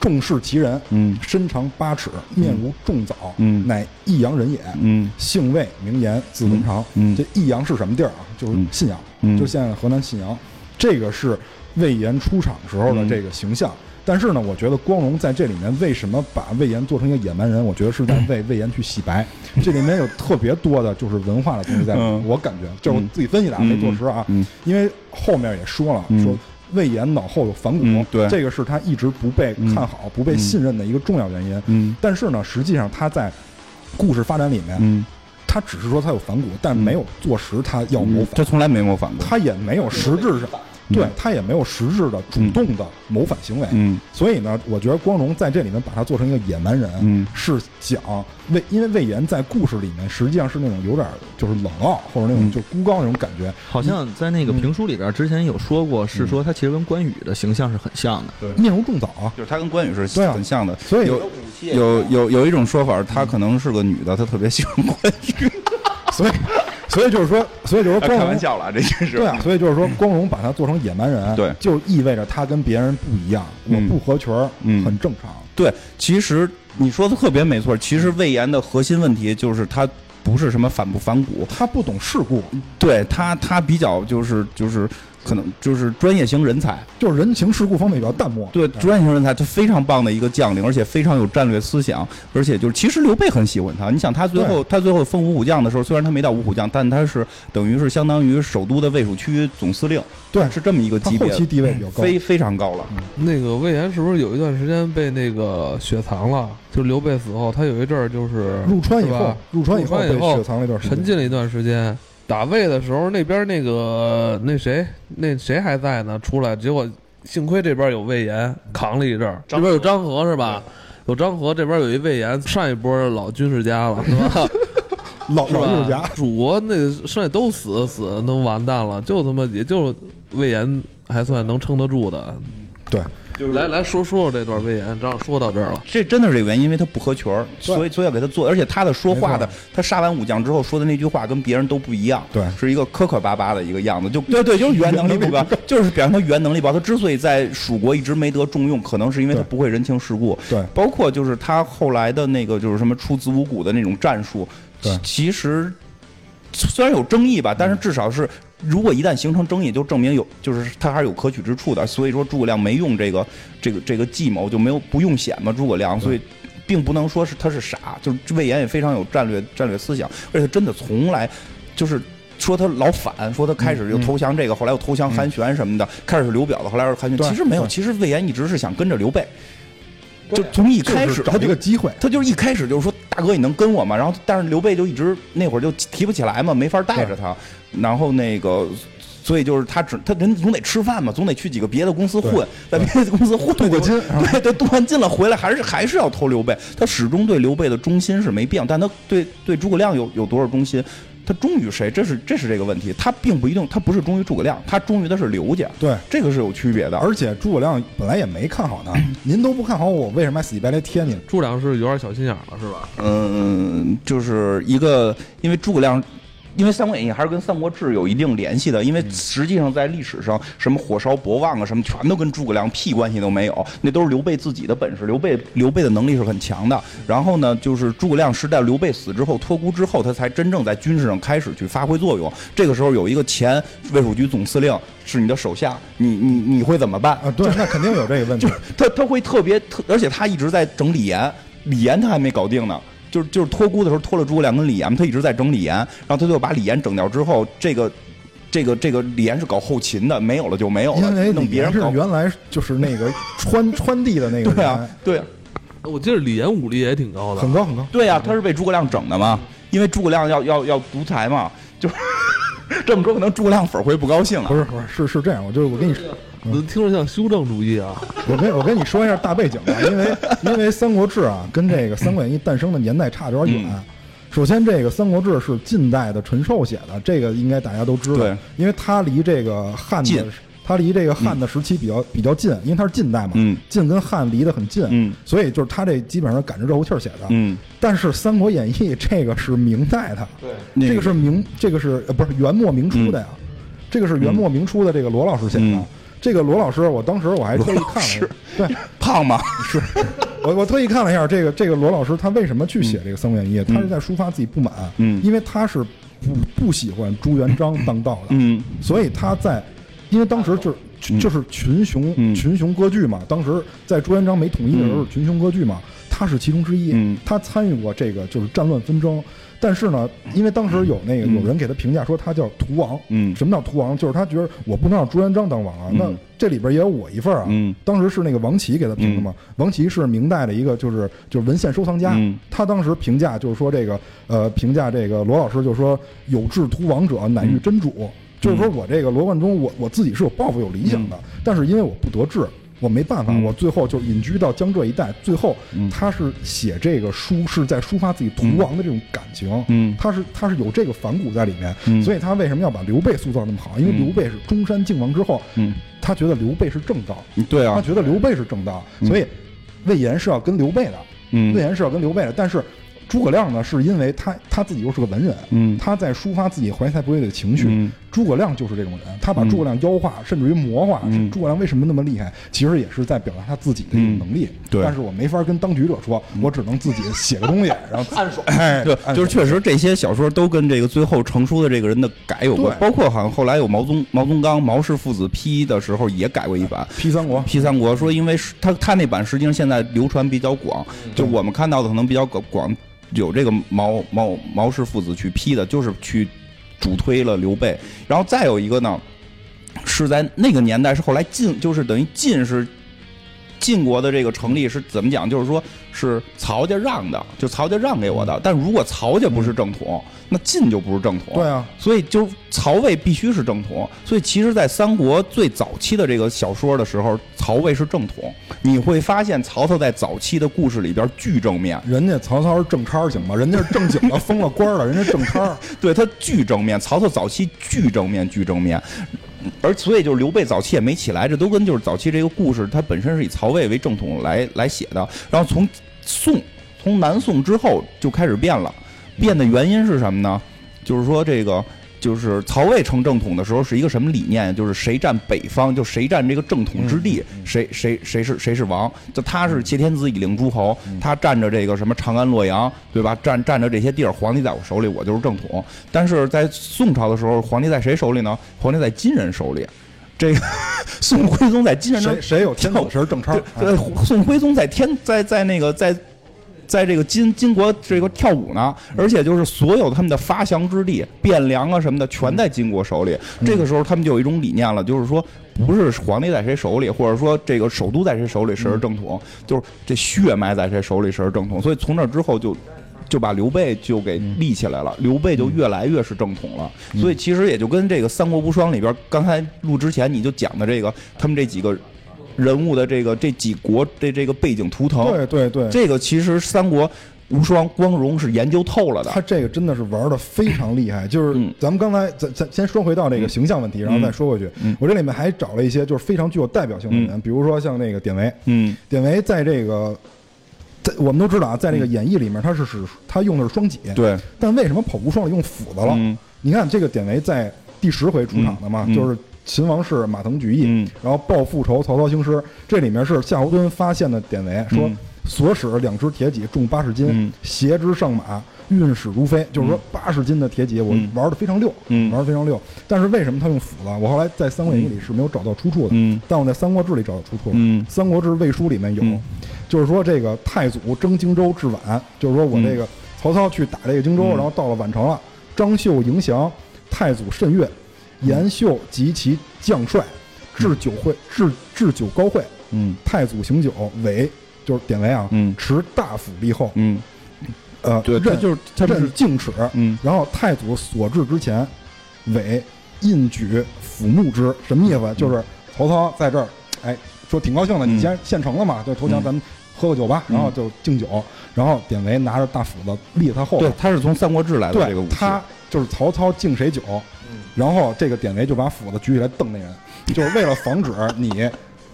重视其人，嗯身长八尺，面如重枣，嗯乃益阳人也。嗯姓魏，名延，字文长。嗯嗯这益阳是什么地儿啊？就是嗯信阳，嗯就现在河南信阳。这个是魏延出场时候的这个形象。但是呢，我觉得光荣在这里面为什么把魏延做成一个野蛮人？我觉得是在为魏延去洗白。这里面有特别多的就是文化的东西在里面，嗯我感觉就是我自己分析的啊，嗯没坐实啊。嗯因为后面也说了，嗯说魏延脑后有反骨，嗯对这个是他一直不被看好、不被信任的一个重要原因。嗯但是呢，实际上他在故事发展里面，嗯，他只是说他有反骨，但没有坐实他要谋反，他从来没谋反过。他也没有实质上，对他也没有实质的主动的谋反行为。嗯。所以呢，我觉得光荣在这里面把他做成一个野蛮人，嗯。是讲魏，因为魏延在故事里面实际上是那种有点就是冷傲或者那种嗯。就孤高那种感觉，好像在那个评书里边之前有说过，是说他其实跟关羽的形象是很像的。对。面如重枣啊。就是他跟关羽是很像的，所以有有有有一种说法，他可能是个女的，他特别喜欢关羽。所以，所以就是说，所以就是说，开光荣玩笑了，这就是对啊，所以就是说，光荣把他做成野蛮人，对就意味着他跟别人不一样，我嗯不合群很正常。对，其实你说的特别没错。其实魏延的核心问题就是他不是什么反不反骨，他不懂世故，对他他比较就是就是可能就是专业型人才。就是人情世故方面比较淡漠。对，专业型人才，他非常棒的一个将领，而且非常有战略思想，而且就是其实刘备很喜欢他。你想他最后他最后封五虎将的时候，虽然他没到五虎将，但他是等于是相当于首都的卫戍区总司令，对是这么一个级别，后期地位比较高。非非常高了。那个魏延是不是有一段时间被那个雪藏了？就刘备死后，他有一阵儿就是入川以后入川以后被雪藏了一段时间。沉浸了一段时间。打魏的时候，那边那个那谁那谁还在呢？出来，结果幸亏这边有魏延扛了一阵儿，这边有张合是吧？有张合，这边有一魏延，上一波老军事家了 是吧？老是吧老艺术家，？蜀国那剩下都死死都完蛋了，就他妈也就魏延还算能撑得住的。对，来来说说说这段魏延，正好说到这儿了。这真的是这个原因，因为他不合群儿，所以所以要给他做，而且他的说话的，他杀完武将之后说的那句话跟别人都不一样，对是一个磕磕巴巴的一个样子，就对对，就是语言能力 不高，就是表现他语言能力不高。他之所以在蜀国一直没得重用，可能是因为他不会人情世故，对包括就是他后来的那个就是什么出子午谷的那种战术，其实虽然有争议吧，但是至少是如果一旦形成争议，就证明有就是他还是有可取之处的。所以说诸葛亮没用这个这个这个计谋，就没有不用险嘛。诸葛亮，所以并不能说是他是傻，就是魏延也非常有战略战略思想，而且他真的从来就是。说他老反，说他开始又投降这个，后来又投降韩玄什么的，开始是刘表的，后来是韩玄。其实没有，其实魏延一直是想跟着刘备，就从一开始他就一个机会，他就是一开始就是说大哥你能跟我吗？然后但是刘备就一直那会儿就提不起来嘛，没法带着他，然后那个。所以就是他只他人总得吃饭嘛，总得去几个别的公司混，在别的公司混镀个金 对对，镀完金了回来还是还是要投刘备，他始终对刘备的忠心是没变，但他对对诸葛亮有有多少忠心？他忠于谁？这是这是这个问题，他并不一定，他不是忠于诸葛亮，他忠于的是刘家，对。这个是有区别的。而且诸葛亮本来也没看好他，您都不看好我，为什么还死乞白赖贴你？诸葛亮是有点小心眼了，是吧？嗯，就是一个，因为诸葛亮。因为《三国演义》还是跟《三国志》有一定联系的，因为实际上在历史上，什么火烧博望啊，什么全都跟诸葛亮屁关系都没有，那都是刘备自己的本事。刘备刘备的能力是很强的。然后呢，就是诸葛亮是在刘备死之后托孤之后，他才真正在军事上开始去发挥作用。这个时候有一个前卫戍局总司令是你的手下，你你你会怎么办？啊，对，那肯定有这个问题。他他会特别特，而且他一直在整李严，李严他还没搞定呢。就是就是托孤的时候托了诸葛亮跟李严，他一直在整李严，然后他就把李严整掉之后，这个这个这个李严是搞后勤的，没有了就没有了，因为弄李严是别人搞。原来就是那个川川地的那个对啊，对啊我记得李严武力也挺高的，很高很高。对啊，他是被诸葛亮整的嘛，因为诸葛亮要要要独裁嘛，就是 这么说，可能诸葛亮粉儿会不高兴啊不。是不是是是这样，我就是我跟你说，怎么听着像修正主义啊？我跟我跟你说一下大背景吧，因 为因为《三国志》啊，跟这个《三国演义》诞生的年代差得有点远。嗯。首先，这个《三国志》是近代的陈寿写的，这个应该大家都知道，因为他离这个汉近。的，他离这个汉的时期比较比较近，因为他是近代嘛，嗯。晋跟汉离得很近，嗯。所以就是他这基本上赶着热乎气儿写的。嗯，但是《三国演义》这个是明代的，那这个是明，这个是呃不是元末明初的呀，这个是元末明初的这个罗老师写的。嗯这个罗老师，我当时我还特意看了一下，对。胖吗？是，我我特意看了一下这个这个罗老师他为什么去写这个《三国演义》，他是在抒发自己不满，嗯。因为他是不不喜欢朱元璋当道的，嗯。所以他在，因为当时就是。就是群雄嗯。群雄割据嘛，当时在朱元璋没统一的时候，嗯。群雄割据嘛，他是其中之一。嗯。他参与过这个就是战乱纷争，但是呢，因为当时有那个有人给他评价说他叫屠王。嗯。什么叫屠王？就是他觉得我不能让朱元璋当王啊，嗯。那这里边也有我一份啊。嗯。当时是那个王琦给他评的嘛，王琦是明代的一个就是就是文献收藏家，嗯。他当时评价就是说这个呃评价这个罗老师就是说有志屠王者乃遇真主，就是说我这个罗贯中我我自己是有抱负有理想的，但是因为我不得志。我没办法，嗯我最后就隐居到江浙一带。最后，他是写这个书是在抒发自己屠王的这种感情。嗯他是他是有这个反骨在里面，嗯所以他为什么要把刘备塑造那么好？因为嗯刘备是中山靖王之后，嗯，他觉得刘备是正道，对啊，他觉得刘备是正道，所以魏延是要跟刘备的，嗯魏延是要跟刘备的。但是诸葛亮呢，是因为他他自己又是个文人，嗯他在抒发自己怀才不遇的情绪。嗯诸葛亮就是这种人，他把诸葛亮妖化，甚至于魔化。嗯诸葛亮为什么那么厉害？其实也是在表达他自己的一种能力。嗯对但是我没法跟当局者说，我只能自己写个东西，然后暗爽。哎，对，就是确实这些小说都跟这个最后成书的这个人的改有关，包括好像后来有毛宗毛宗刚毛氏父子批的时候也改过一版。批三国。批三国说，因为是他他那版实际上现在流传比较广，就我们看到的可能比较广广，有这个毛毛毛氏父子去批的，就是去主推了刘备。然后再有一个呢，是在那个年代是后来晋，就是等于晋是晋国的这个成立是怎么讲？就是说是曹家让的，就曹家让给我的。但如果曹家不是正统，那晋就不是正统。对啊，所以就曹魏必须是正统。所以其实，在三国最早期的这个小说的时候，曹魏是正统。你会发现曹操在早期的故事里边巨正面，人家曹操是正差儿行吗？人家是正经的，封了官儿了，人家正差儿。对他巨正面。曹操早期巨正面，巨正面。而所以就是刘备早期也没起来，这都跟就是早期这个故事它本身是以曹魏为正统来来写的。然后从宋从南宋之后就开始变了，变的原因是什么呢？就是说这个就是曹魏称正统的时候是一个什么理念？就是谁占北方，就谁占这个正统之地，谁谁谁是谁是王。就他是挟天子以令诸侯，他占着这个什么长安、洛阳，对吧？占占着这些地儿，皇帝在我手里，我就是正统。但是在宋朝的时候，皇帝在谁手里呢？皇帝在金人手里。这个 宋徽宗在金人那谁谁有天子谁是正超？对，宋徽宗在天在在那个在。在这个金金国这个跳舞呢，而且就是所有他们的发祥之地汴梁啊什么的，全在金国手里。这个时候他们就有一种理念了，就是说不是皇帝在谁手里，或者说这个首都在谁手里谁是正统，就是这血脉在谁手里谁是正统。所以从那之后就就把刘备就给立起来了，刘备就越来越是正统了。所以其实也就跟这个《三国无双》里边刚才录之前你就讲的这个他们这几个。人物的这个这几国的这个背景图腾，对对对，这个其实三国无双光荣是研究透了的。他这个真的是玩的非常厉害。就是咱们刚才咱咱先说回到这个形象问题，然后再说回去。我这里面还找了一些就是非常具有代表性的人，比如说像那个典韦。嗯，典韦在这个在我们都知道啊，在这个演义里面他是使他用的是双戟。对，但为什么跑无双里用斧子了？你看这个典韦在第十回出场的嘛，就是。秦王室马腾举义，然后报复仇，曹操兴师。这里面是夏侯惇发现的典韦，说所使两只铁戟重八十斤，携之上马，运使如飞。就是说八十斤的铁戟，我玩的非常溜，玩的非常溜。但是为什么他用斧子？我后来在《三国演义》里是没有找到出处的，但我在《三国志》里找到出处了。《三国志魏书》里面有，就是说这个太祖征荆州至宛，就是说我这个曹操去打这个荆州，然后到了宛城了，张绣迎降，太祖甚悦。延秀及其将帅，置酒会，置置酒高会。嗯，太祖行酒，韦就是典韦啊。嗯，持大斧立后。嗯，呃，对，这就是他是敬尺。嗯，然后太祖所至之前，韦印举抚木之，什么意思？就是曹操在这儿，哎，说挺高兴的，你先现成了嘛，就投降，咱们喝个酒吧，然后就敬酒。然后典韦拿着大斧子立他后头。对，他是从《三国志》来的这个武器。他就是曹操敬谁酒。然后这个典韦就把斧子举起来瞪那人，就是为了防止你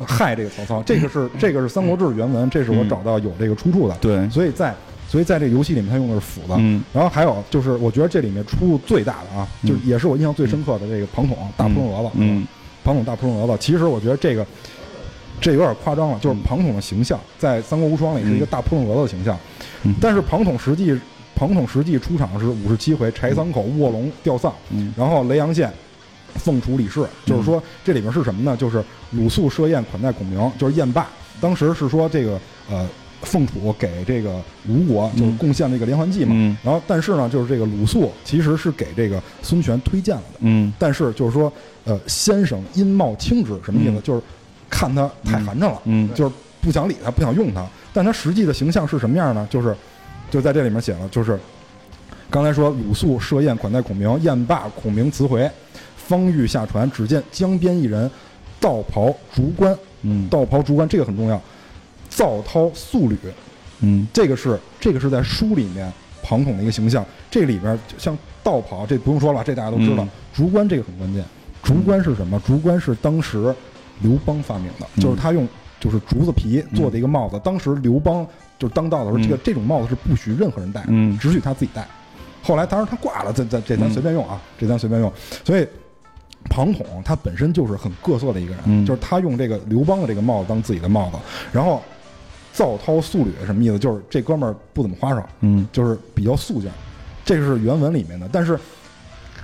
害这个曹操。这个是这个是《三国志》原文，这是我找到有这个出处的。对，所以在所以在这个游戏里面，他用的是斧子。嗯。然后还有就是，我觉得这里面出入最大的啊，就也是我印象最深刻的这个庞统大扑棱蛾子。嗯。庞统大扑棱蛾子，其实我觉得这个这有点夸张了，就是庞统的形象在《三国无双》里是一个大扑棱蛾子的形象，但是庞统实际。庞统实际出场是五十七回，柴桑口卧龙吊丧，然后雷阳县凤雏李氏，就是说这里边是什么呢？就是鲁肃设宴款待孔明，就是宴罢。当时是说这个呃凤雏给这个吴国就是贡献了一个连环计嘛，然后但是呢，就是这个鲁肃其实是给这个孙权推荐了的，嗯，但是就是说呃先生因貌轻之，什么意思？就是看他太寒碜了，嗯，就是不想理他，不想用他。但他实际的形象是什么样呢？就是。就在这里面写了，就是刚才说鲁肃设宴款待孔明，宴罢孔明辞回，方欲下船，只见江边一人，道袍竹冠，嗯，道袍竹冠这个很重要，皂绦素履，嗯，这个是这个是在书里面庞统的一个形象，这里边像道袍这不用说了，这大家都知道，竹冠这个很关键，竹冠是什么？竹冠是当时刘邦发明的，就是他用就是竹子皮做的一个帽子，当时刘邦。就是当道的时候，这个这种帽子是不许任何人戴，嗯，只许他自己戴。后来当然他挂了，这这这咱随便用啊，这咱随便用。所以庞统他本身就是很各色的一个人，就是他用这个刘邦的这个帽子当自己的帽子。然后造涛素履什么意思？就是这哥们儿不怎么花哨，嗯，就是比较素净。这个是原文里面的，但是。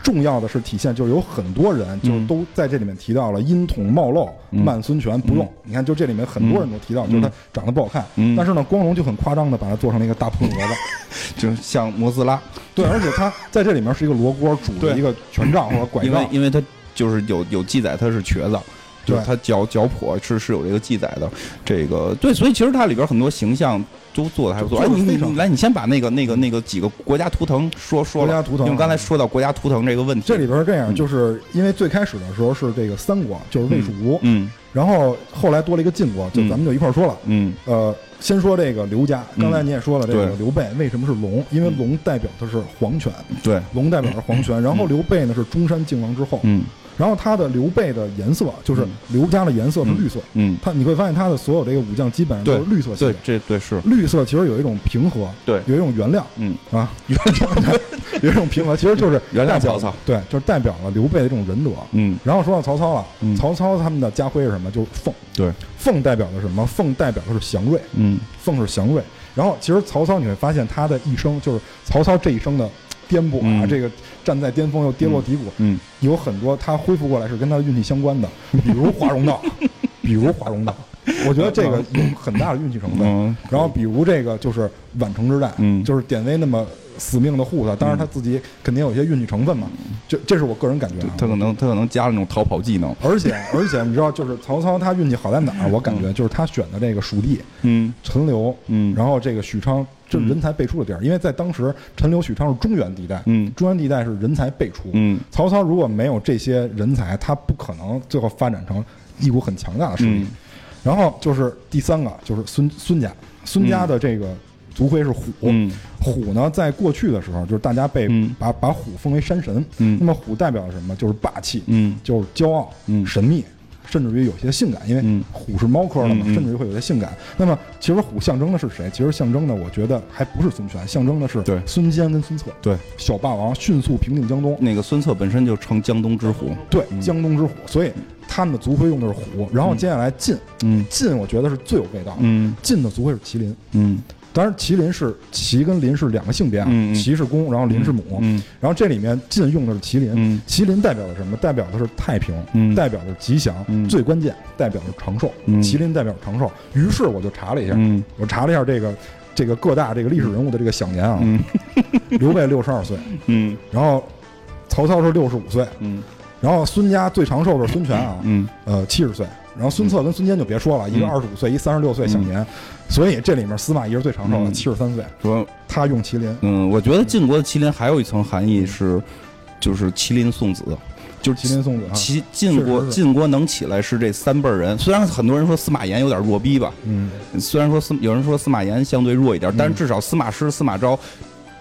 重要的是体现，就是有很多人就是都在这里面提到了阴统冒漏，慢孙权不用。你看，就这里面很多人都提到，就是他长得不好看。但是呢，光荣就很夸张的把他做成了一个大扑棱蛾子，就像摩斯拉。对，而且他在这里面是一个罗锅拄着一个权杖或者拐杖，因为因为他就是有有记载他是瘸子。就是他脚脚蹼是是有这个记载的，这个对，所以其实它里边很多形象都做的还不错。哎，你你来，你先把那个那个那个几个国家图腾说说。国家图腾，因为刚才说到国家图腾这个问题，这里边是这样，就是因为最开始的时候是这个三国，就是魏蜀吴，嗯，然后后来多了一个晋国，就咱们就一块说了，嗯，呃，先说这个刘家，刚才你也说了，这个刘备为什么是龙？因为龙代表的是皇权，对，龙代表是皇权。然后刘备呢是中山靖王之后，嗯。然后他的刘备的颜色就是刘家的颜色是绿色，嗯，他你会发现他的所有这个武将基本上都是绿色系对的，，这对是，绿色其实有一种平和，对。有一种原谅。嗯，啊，原 谅有一种平和，其实就是 原谅曹操，对，就是代表了刘备的这种仁德。嗯，然后说到曹操了，嗯。曹操他们的家徽是什么？就是凤，对，凤代表的什么？凤代表的是祥瑞，嗯。凤是祥瑞。然后其实曹操你会发现他的一生，就是曹操这一生的颠簸啊，嗯。这个站在巅峰又跌落低谷，嗯，有很多他恢复过来是跟他的运气相关的，比如华容道，比如华容道，我觉得这个有很大的运气成分。嗯，然后比如这个就是宛城之战，嗯。就是典韦那么死命的护他，当然他自己肯定有一些运气成分嘛，这这是我个人感觉啊。他可能他可能加了那种逃跑技能，而且而且你知道，就是曹操他运气好在哪儿？我感觉就是他选的这个蜀地，嗯。陈留，嗯。然后这个许昌，这是人才辈出的地儿，因为在当时陈留、许昌是中原地带，嗯中原地带是人才辈出，嗯。曹操如果没有这些人才，他不可能最后发展成一股很强大的势力。嗯然后就是第三个，就是孙孙家，孙家的这个族徽是虎，嗯。虎呢，在过去的时候，就是大家被嗯。把把虎封为山神，嗯。那么虎代表什么？就是霸气，嗯。就是骄傲，嗯。神秘。甚至于有些性感，因为嗯。虎是猫科的嘛，甚至于会有些性感。那么，其实虎象征的是谁？其实象征的，我觉得还不是孙权，象征的是孙坚跟孙策，对，小霸王迅速平定江东，那个孙策本身就称江东之虎，对，江东之虎，所以他们的族徽用的是虎。然后接下来晋，嗯。晋我觉得是最有味道的。嗯。晋的族徽是麒麟，嗯当然麒麟是麒跟麟是两个性别啊，嗯嗯。麒是公，然后麟是母。嗯。然后这里面晋用的是麒麟，嗯。麒麟代表的什么？代表的是太平，嗯。代表的是吉祥，嗯。最关键代表的是长寿。嗯。麒麟代表长寿。于是我就查了一下，嗯。我查了一下这个这个各大这个历史人物的这个享年啊，嗯。刘备六十二岁，嗯。然后曹操是六十五岁，嗯。然后孙家最长寿的是孙权啊，嗯。呃七十岁，然后孙策跟孙坚就别说了，一个二十五岁，一三十六岁享年，所以这里面司马懿是最长寿的，嗯。七十三岁，说他用麒麟，嗯，我觉得晋国的麒麟还有一层含义是，就是麒麟送子，就是麒麟送子啊，齐晋国晋国能起来是这三辈儿人，虽然很多人说司马炎有点弱逼吧，嗯，虽然说司有人说司马炎相对弱一点，但是至少司马师、司马昭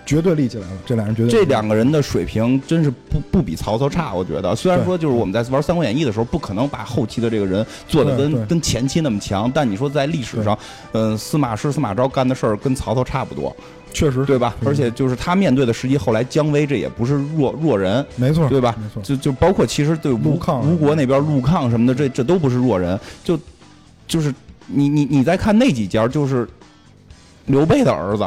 绝对立起来了，这俩人绝对这两个人的水平真是不不比曹操差，我觉得。虽然说就是我们在玩《三国演义》的时候，不可能把后期的这个人做的跟跟前期那么强，但你说在历史上，嗯，司马师、司马昭干的事儿跟曹操差不多，确实。对吧？嗯而且就是他面对的实际后来姜维，这也不是弱弱人，没错，对吧？没错，就就包括其实对吴陆抗吴国那边陆抗什么的，这这都不是弱人，就就是你你你再看那几家，就是刘备的儿子，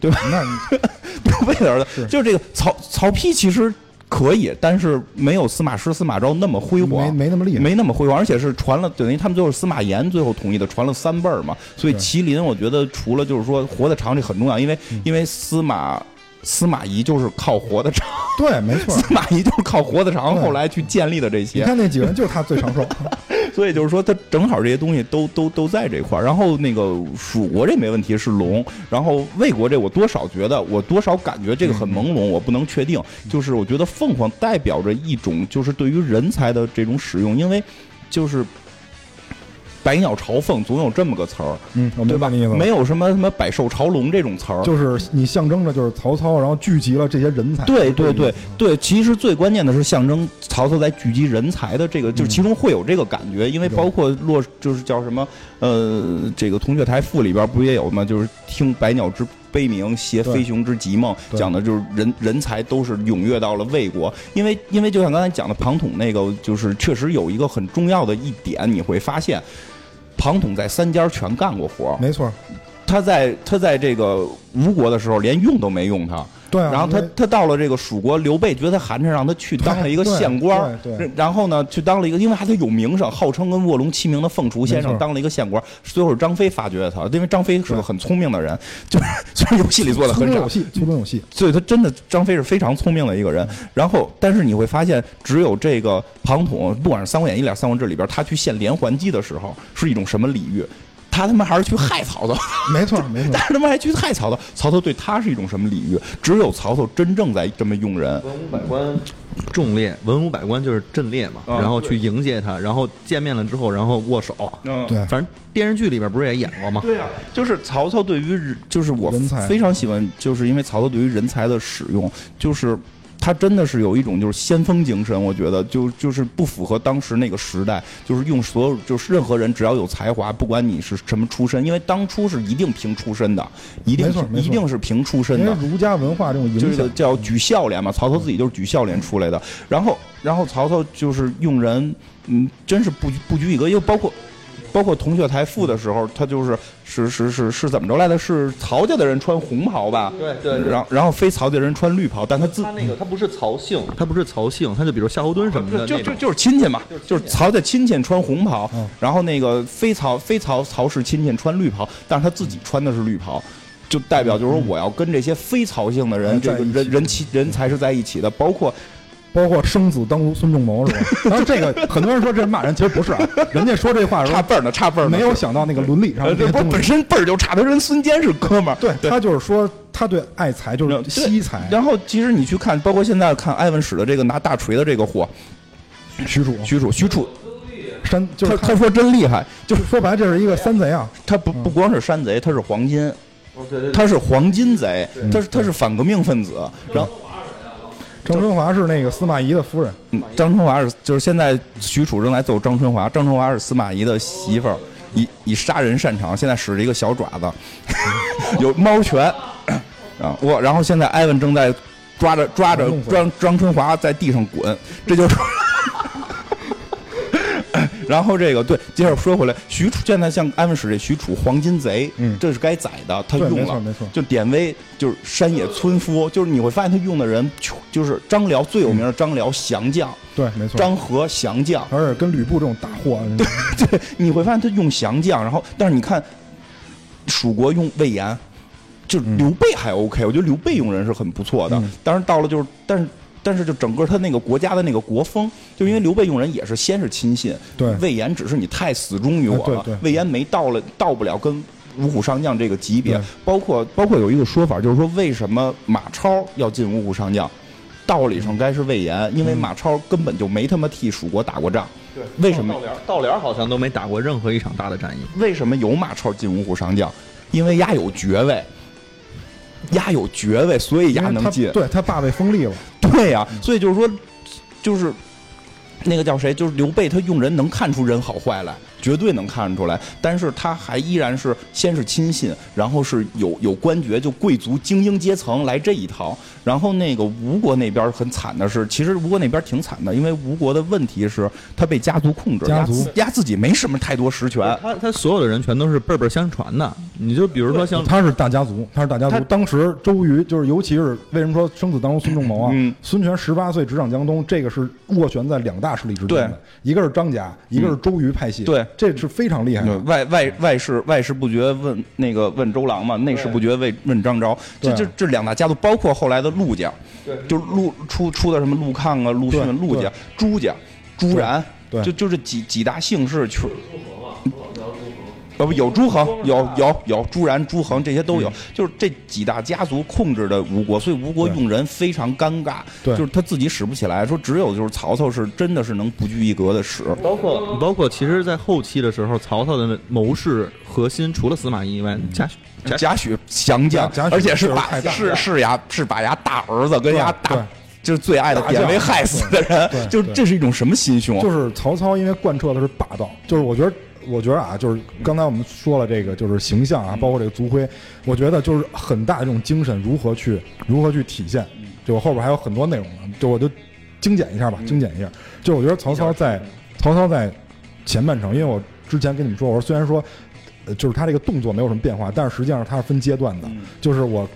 那你刘备的儿子，就是这个曹曹丕其实可以，但是没有司马师、司马昭那么辉煌。没没那么厉害，没那么辉煌，而且是传了，等于他们最后司马炎最后统一的，传了三辈儿嘛。所以麒麟，我觉得除了就是说活得长这很重要，因为、嗯因为司马司马懿就是靠活得长，对，没错。司马懿就是靠活得长，后来去建立的这些你。看那几个人，就是他最长寿。所以就是说，他正好这些东西都都都在这块儿。然后那个蜀国这没问题是龙，然后魏国这我多少觉得，我多少感觉这个很朦胧，我不能确定。就是我觉得凤凰代表着一种就是对于人才的这种使用，因为就是百鸟朝凤总有这么个词儿，嗯，我对吧？明白你意思。没有什么什么百兽朝龙这种词儿。就是你象征着就是曹操，然后聚集了这些人才。对对对对，其实最关键的是象征曹操在聚集人才的这个，就是其中会有这个感觉，因为包括落就是叫什么呃，这个《铜雀台赋》里边不也有吗？就是听百鸟之悲鸣，携飞熊之极梦，讲的就是人人才都是踊跃到了魏国，因为因为就像刚才讲的庞统那个，就是确实有一个很重要的一点，你会发现。庞统在三家全干过活儿，没错，他在他在这个吴国的时候连用都没用他，对啊。然后他他到了这个蜀国，刘备觉得他寒碜，让他去当了一个县官儿对对然后呢去当了一个，因为还他有名声，号称跟卧龙齐名的凤雏先生当了一个县官。最后是张飞发掘的他，因为张飞是个很聪明的人，就是虽然游戏里做的很傻粗中有，戏，粗中有戏。所以他真的张飞是非常聪明的一个人。然后，但是你会发现，只有这个庞统，不管是《三国演义》里、《三国志》里边，他去献连环计的时候是一种什么礼遇？他他妈还是去害曹操，没错，没错但。是他妈还去害曹操，曹操对他是一种什么礼遇？只有曹操真正在这么用人。文武百官重列，文武百官就是阵列嘛，啊然后去迎接他，然后见面了之后，然后握手。嗯对反正电视剧里边不是也演过吗？对啊，就是曹操对于人就是我非常喜欢，就是因为曹操对于人才的使用，就是他真的是有一种就是先锋精神，我觉得就就是不符合当时那个时代，就是用所有就是任何人只要有才华，不管你是什么出身，因为当初是一定凭出身的，一定一定是凭出身的。儒家文化这种影响，这个叫举孝廉嘛，曹操自己就是举孝廉出来的。然后，然后曹操就是用人，嗯，真是不不拘一格，又包括。包括铜雀台赋的时候，他就是是是是是怎么着来的？是曹家的人穿红袍吧？对对对然后然后非曹家人穿绿袍，但他自他那个他不是曹姓，他不是曹姓，他就比如夏侯惇什么的那。就就就是亲戚嘛，就是曹家亲戚穿红袍嗯，然后那个非曹非曹曹氏亲戚穿绿袍，但是他自己穿的是绿袍。就代表就是说，我要跟这些非曹姓的人，嗯这个人人其人才是在一起的，包括包括生子当如孙仲谋是吧？然后这个很多人说这是骂人，其实不是啊，人家说这话的时候 差辈儿呢，差辈儿，没有想到那个伦理上这本身辈儿就差，他跟孙坚是哥们儿。对他就是说，他对爱财就是对惜财。然后其实你去看，包括现在看埃文史的这个拿大锤的这个货，许褚、许褚，许褚，山就是他他说真厉害，就是说白了，这是一个山贼啊。他不不光是山贼，他是黄金，哦对对他是黄金贼，他是他是反革命分子。然后，张春华是那个司马懿的夫人，嗯张春华是就是现在许褚正在揍张春华，张春华是司马懿的媳妇儿，以以杀人擅长，现在使着一个小爪子，有猫拳啊，我然后现在艾文正在抓着抓着张张春华在地上滚，这就是。然后这个对，接着说回来，许褚现在像安文史这许褚黄金贼，嗯。这是该宰的，他用了，没错没错。就典韦就是山野村夫，就是你会发现他用的人就是张辽最有名的张辽降将，对，没错。张合降将，而且跟吕布这种大货，对对，你会发现他用降将，然后但是你看蜀国用魏延，就刘备还 OK，、我觉得刘备用人是很不错的。嗯。当然到了就是，但是但是就整个他那个国家的那个国风，就因为刘备用人也是先是亲信，对魏延只是你太死忠于我了，哎对对魏延没到了到不了跟。五虎上将这个级别，包括包括有一个说法，就是说为什么马超要进五虎上将？道理上该是魏延，因为马超根本就没他妈替蜀国打过仗。对为什么道连道连好像都没打过任何一场大的战役。为什么有马超进五虎上将？因为丫有爵位，丫有爵位，所以丫因为他能进。对他爸被封立了，对呀、所以就是说，就是那个叫谁，就是刘备，他用人能看出人好坏来，绝对能看出来。但是他还依然是先是亲信，然后是有有官爵，就贵族精英阶层来这一套。然后那个吴国那边很惨的是，其实吴国那边挺惨的，因为吴国的问题是他被家族控制，家族压自己没什么太多实权。他他所有的人全都是辈辈相传的。你就比如说像他是大家族，他是大家族。当时周瑜就是，尤其是为什么说生子当如孙仲谋啊？嗯孙权十八岁执掌江东，这个是斡旋在两大势力之间的，一个是张家，一个是周瑜派系。对这是非常厉害的。外外外事外事不决问那个问周郎嘛，内事不决问问张昭，这这这两大家族，包括后来的陆家，就陆出出的什么陆抗啊、陆逊、陆家、朱家、朱然，对就就这几几大姓氏全。呃不有朱恒，有有有朱然、朱恒这些都有，就是这几大家族控制的吴国，所以吴国用人非常尴尬，对。就是他自己使不起来，说只有就是曹操是真的是能不拘一格的使，包括包括，其实，在后期的时候，曹操的谋士核心除了司马懿以外，贾诩贾诩。贾诩降将而且是把是是呀，是把牙大儿子跟牙对大就是最爱的典韦害死的人，就是这是一种什么心胸？就是曹操，因为贯彻的是霸道，就是我觉得，我觉得啊，就是刚才我们说了这个，就是形象啊，包括这个族徽，我觉得就是很大的这种精神如何去如何去体现，就我后边还有很多内容呢，就我就精简一下吧，精简一下，就我觉得曹操在曹操在前半程，因为我之前跟你们说，我说虽然说。呃，就是他这个动作没有什么变化，但是实际上他是分阶段的。就是，我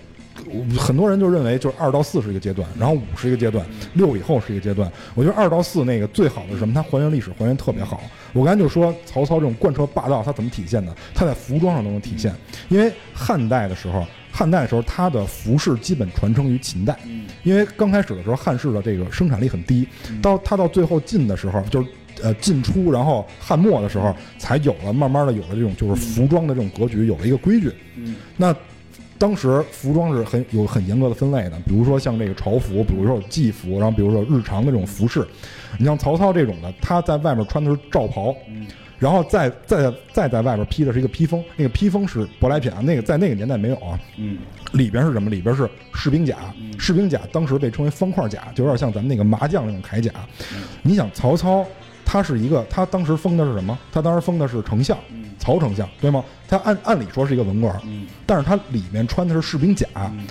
很多人就认为就是二到四是一个阶段，然后五是一个阶段，六以后是一个阶段。我觉得二到四那个最好的是什么？它还原历史还原特别好。我刚才就说曹操这种贯彻霸道，他怎么体现呢？他在服装上都能体现。因为汉代的时候，汉代的时候他的服饰基本传承于秦代，因为刚开始的时候汉室的这个生产力很低，到他到最后晋的时候就是。呃，晋初，然后汉末的时候，才有了慢慢的有了这种就是服装的这种格局，有了一个规矩。那当时服装是很有很严格的分类的，比如说像这个朝服，比如说有祭服，然后比如说日常的这种服饰。你像曹操这种的，他在外面穿的是罩袍，然后再再再在外边披的是一个披风，那个披风是舶来品啊，那个在那个年代没有啊。嗯里边是什么？里边是士兵甲，士兵甲当时被称为方块甲，就有点像咱们那个麻将那种铠甲。你想曹操，他是一个，他当时封的是什么？他当时封的是丞相，曹丞相，对吗？他按按理说是一个文官，嗯但是他里面穿的是士兵甲，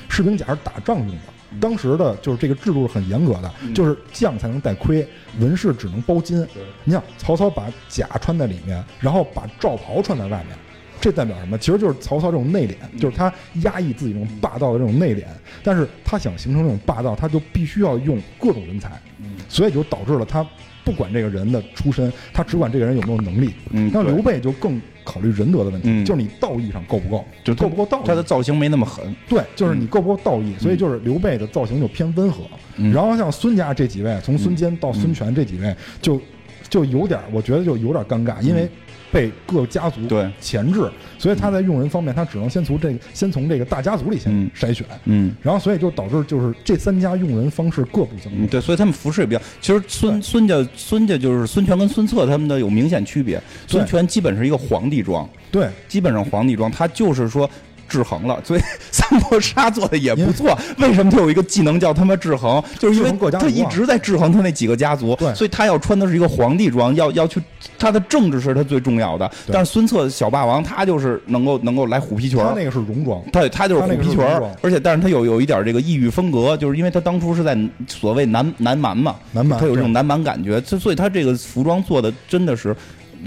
士兵甲是打仗用的。当时的就是这个制度是很严格的，就是将才能戴盔，文士只能包金。你想曹操把甲穿在里面，然后把罩袍穿在外面，这代表什么？其实就是曹操这种内敛，就是他压抑自己这种霸道的这种内敛，但是他想形成这种霸道，他就必须要用各种人才，所以就导致了他不管这个人的出身，他只管这个人有没有能力。嗯，那刘备就更考虑仁德的问题，嗯就是你道义上够不够，就够不够道义。他的造型没那么狠。对，就是你够不够道义，所以就是刘备的造型就偏温和。嗯然后像孙家这几位，从孙坚到孙权这几位，就就有点，我觉得就有点尴尬，因为被各家族对钳制，所以他在用人方面，他只能先从这个先从这个大家族里先嗯筛选，嗯。然后所以就导致就是这三家用人方式各不相嗯，同。对，所以他们服饰也比较。其实孙孙家孙家就是孙权跟孙策他们的有明显区别。孙权基本是一个皇帝装，对，基本上皇帝装，他就是说制衡了。所以三国杀做的 也不错。为什么他有一个技能叫他妈制衡？就是因为他一直在制衡他那几个家族，所以他要穿的是一个皇帝装，要要去他的政治是他最重要的。但是孙策小霸王他就是能够能够来虎皮裙儿。他那个是戎装，对，他就是虎皮裙而且但是他有有一点这个异域风格，就是因为他当初是在所谓南南蛮嘛，南蛮他有这种南蛮感觉，所所以他这个服装做的真的是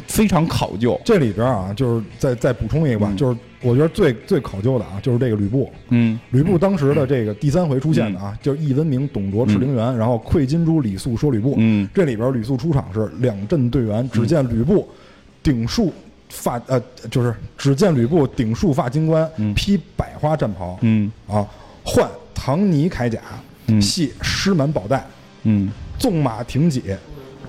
非常考究。这里边啊，就是再再补充一个吧，嗯就是我觉得最最考究的啊，就是这个吕布。嗯。吕布当时的这个第三回出现的啊，就是义温明、董卓、赤陵园，然后窥金珠、李肃说吕布。嗯。这里边吕肃出场是两阵队员，只见吕布顶束发呃，就是只见吕布顶束发金冠，嗯。披百花战袍嗯。啊，换唐泥铠甲，嗯。系狮满宝带，嗯。纵马挺戟，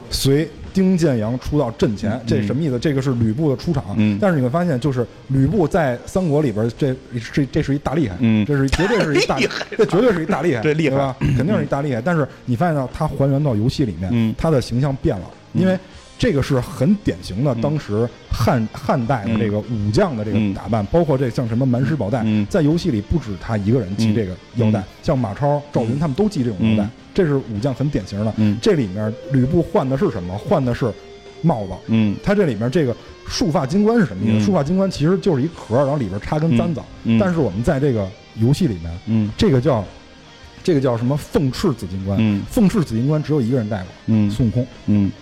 随丁建阳出到阵前，这什么意思？这个是吕布的出场。嗯但是你会发现，就是吕布在三国里边，这这这是一大厉害，嗯这是绝对是一大，这绝对是一大厉害，对厉害对吧？肯定是一大厉害。但是你发现到他还原到游戏里面，嗯他的形象变了，因为。这个是很典型的，当时汉汉代的这个武将的这个嗯。打扮，包括这像什么蛮师宝带，嗯。在游戏里不止他一个人系这个腰带，嗯。像马超、赵云他们都系这种腰带嗯，这是武将很典型的。嗯。这里面吕布换的是什么？换的是帽子。嗯。他这里面这个束发金冠是什么意思？嗯。束发金冠其实就是一壳，然后里边插根簪子。嗯。但是我们在这个游戏里面，嗯。这个叫这个叫什么凤翅紫金冠？嗯。凤翅紫金冠只有一个人戴过，嗯。孙悟空。嗯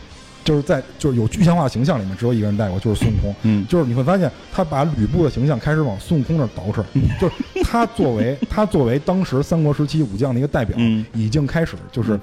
就是在就是有具象化形象里面，只有一个人带过，就是孙悟空。嗯。就是你会发现，他把吕布的形象开始往孙悟空那儿捯饬，就是他作为 他作为当时三国时期武将的一个代表，嗯。已经开始就是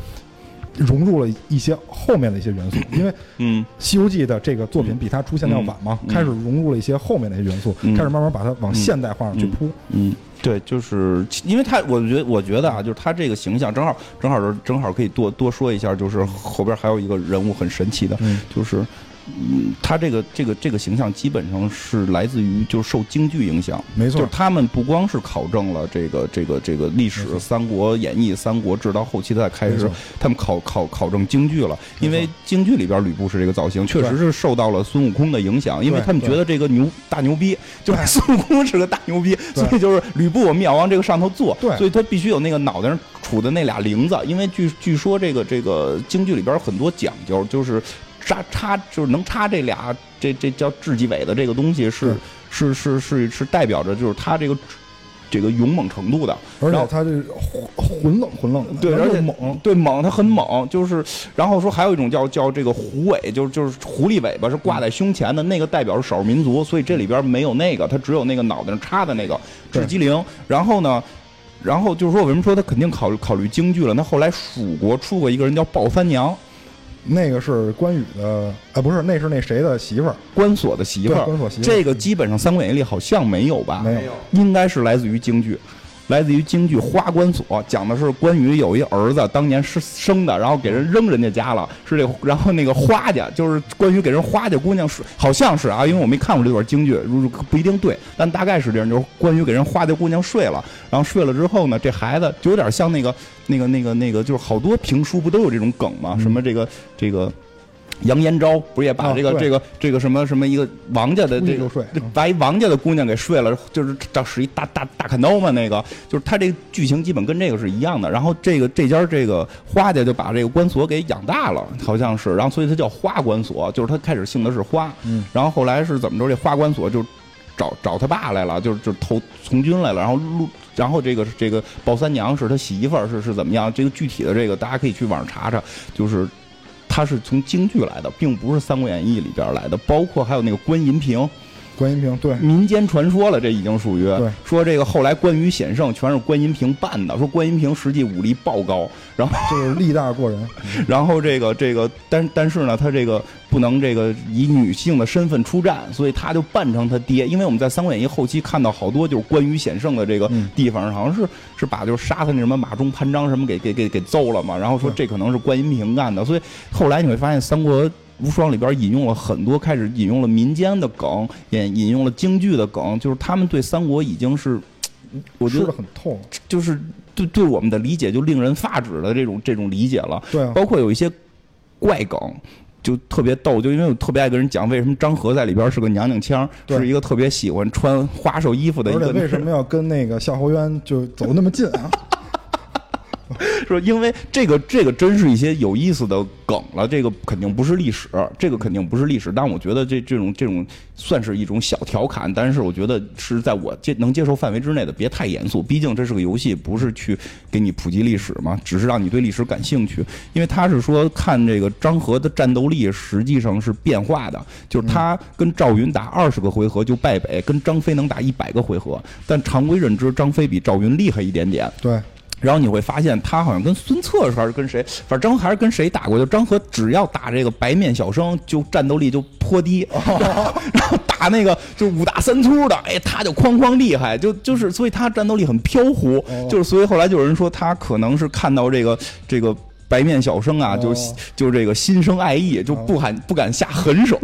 融入了一些后面的一些元素，因为《嗯西游记》的这个作品比他出现的要晚嘛，嗯。开始融入了一些后面的一些元素，嗯。开始慢慢把它往现代化上去铺。嗯，对，就是因为他，我觉得我觉得啊，就是他这个形象正好正好正好可以多多说一下，就是后边还有一个人物很神奇的，嗯就是。嗯，他这个这个这个形象基本上是来自于就是受京剧影响，没错就是他们不光是考证了这个这个这个历史，《三国演义》《三国志》到后期再开始，他们考考考证京剧了，因为京剧里边吕布是这个造型，确实是受到了孙悟空的影响，因为他们觉得这个牛大牛逼，就是孙悟空是个大牛逼，所以就是吕布我们也要往这个上头做，对。所以他必须有那个脑袋上杵的那俩铃子，因为据据说这个这个京剧里边很多讲究，就是插插就是能插这俩这这叫雉鸡尾的这个东西是是是是是代表着就是他这个这个勇猛程度的，而然后且他这浑浑冷浑冷的，对，而且猛，对猛，他很猛，就是，然后说还有一种叫叫这个狐尾，就是就是狐狸尾巴是挂在胸前的，那个代表是少数民族，所以这里边没有那个，他只有那个脑袋上插的那个对雉鸡翎。然后呢，然后就是说，为什么说他肯定考虑考虑京剧了？那后来蜀国出过一个人叫鲍三娘，那个是关羽的，啊，不是，那是那谁的媳妇儿，关索的媳妇儿。关索媳妇儿。这个基本上《三国演义》里好像没有吧？没有，应该是来自于京剧，来自于京剧《花关锁》，讲的是关羽有一儿子，当年是生的，然后给人扔人家家了，是这，然后那个花家就是关羽给人花家姑娘睡，好像是啊，因为我没看过这段京剧，如不一定对，但大概是这样，就是关羽给人花家姑娘睡了，然后睡了之后呢，这孩子就有点像那个那个那个那个，就是好多评书不都有这种梗吗？什么这个这个。杨延昭不是也把这个这个这个什么什么一个王家的这个把一王家的姑娘给睡了，就是找使一大大大砍刀嘛，那个就是他这个剧情基本跟这个是一样的。然后这个这家这个花家就把这个关锁给养大了，好像是，然后所以他叫花关锁，就是他开始姓的是花，嗯，然后后来是怎么着？这花关锁就找找他爸来了，就是就投从军来了，然后陆。然后这个这个鲍三娘是他媳妇儿，是是怎么样？这个具体的这个大家可以去网上查查，就是他是从京剧来的，并不是《三国演义》里边来的，包括还有那个观音瓶，关银屏对，民间传说了，这已经属于。对。说这个后来关羽险胜全是关银屏办的，说关银屏实际武力爆高，然后 就是力大过人，然后这个这个但但是呢，他这个不能这个以女性的身份出战，所以他就扮成他爹，因为我们在《三国演义》后期看到好多就是关羽险胜的这个嗯。地方，好像是是把就是杀他那什么马忠潘璋什么给给给给揍了嘛，然后说这可能是关银屏干的，所以后来你会发现《三国无双》里边引用了很多，开始引用了民间的梗，也引用了京剧的梗，就是他们对三国已经是，我觉得很痛，就是对对我们的理解就令人发指的这种这种理解了。对啊，包括有一些怪梗，就特别逗，就因为我特别爱跟人讲为什么张合在里边是个娘娘腔，对是一个特别喜欢穿花哨衣服的一个为什么要跟那个夏侯渊就走那么近啊？说因为这个这个真是一些有意思的梗了，这个肯定不是历史，这个肯定不是历史，但我觉得这这种这种算是一种小调侃，但是我觉得是在我接能接受范围之内的，别太严肃，毕竟这是个游戏，不是去给你普及历史嘛，只是让你对历史感兴趣。因为他是说看这个张合的战斗力实际上是变化的，就是他跟赵云打二十个回合就败北，跟张飞能打一百个回合，但常规认知张飞比赵云厉害一点点。对，然后你会发现，他好像跟孙策还是跟谁，反正张合还是跟谁打过。就张合只要打这个白面小生，就战斗力就颇低。然后打那个就五大三粗的，哎，他就哐哐厉害，就就是，所以他战斗力很飘忽。哦就是所以后来就有人说他可能是看到这个这个。白面小生啊，就哦就这个心生爱意，就不敢不敢下狠手，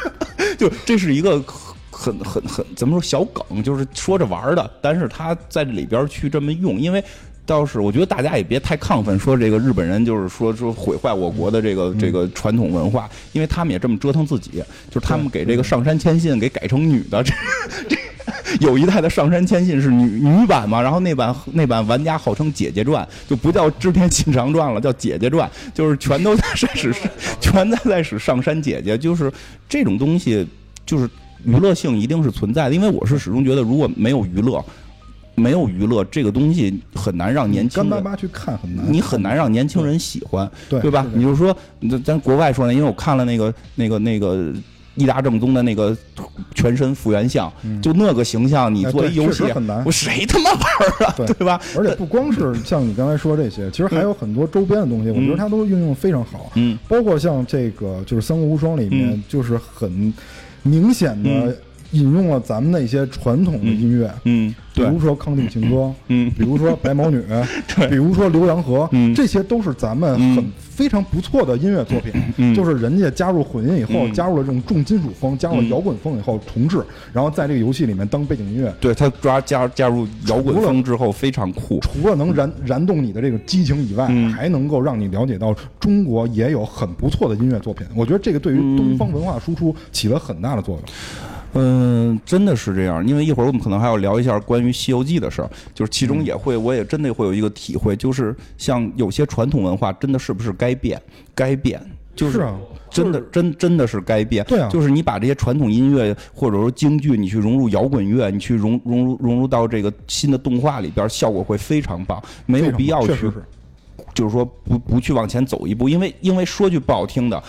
就这是一个很很很怎么说小梗，就是说着玩的，但是他在这里边去这么用，因为。倒是，我觉得大家也别太亢奋，说这个日本人就是说说毁坏我国的这个这个传统文化，因为他们也这么折腾自己，就是他们给这个上山千信给改成女的，这 这有一代的上山千信是女女版嘛，然后那版那版玩家号称姐姐传，就不叫织田信长传了，叫姐姐传，就是全都在使 全在在使上山姐姐，就是这种东西，就是娱乐性一定是存在的，因为我是始终觉得如果没有娱乐。没有娱乐这个东西很难让年轻人，干巴巴去看很难，你很难让年轻人喜欢，对对吧？你就说，咱咱国外说呢，因为我看了那个那个那个一大正宗的那个全身复原像，就那个形象，你哎对做一游戏很难。我谁他妈玩儿啊？对对吧？而且不光是像你刚才说这些，其实还有很多周边的东西，我觉得它都运用得非常好。嗯。包括像这个就是《三国无双》里面嗯，就是很明显的嗯引用了咱们的一些传统的音乐，嗯，比如，说《康定情歌》，嗯。比如说《白毛女》，对。比如说《浏阳河》，嗯。这些都是咱们很嗯非常不错的音乐作品。嗯。就是人家加入混音以后，嗯。加入了这种重金属风，加入了嗯摇滚风以后重置，然后在这个游戏里面当背景音乐。对他抓加加入摇滚风之后非常酷，除了能燃燃动你的这个激情以外，嗯。还能够让你了解到中国也有很不错的音乐作品。我觉得这个对于东方文化输出起了很大的作用。嗯，真的是这样，因为一会儿我们可能还要聊一下关于《西游记》的事儿，就是其嗯中也会，我也真的会有一个体会，就是像有些传统文化，真的是不是该变？该变，就是啊，真的真真的是该变。对啊就是你把这些传统音乐或者说京剧，你去融入摇滚乐，你去融融入融入到这个新的动画里边，效果会非常棒，没有必要去。就是说不不去往前走一步，因为因为说句不好听的，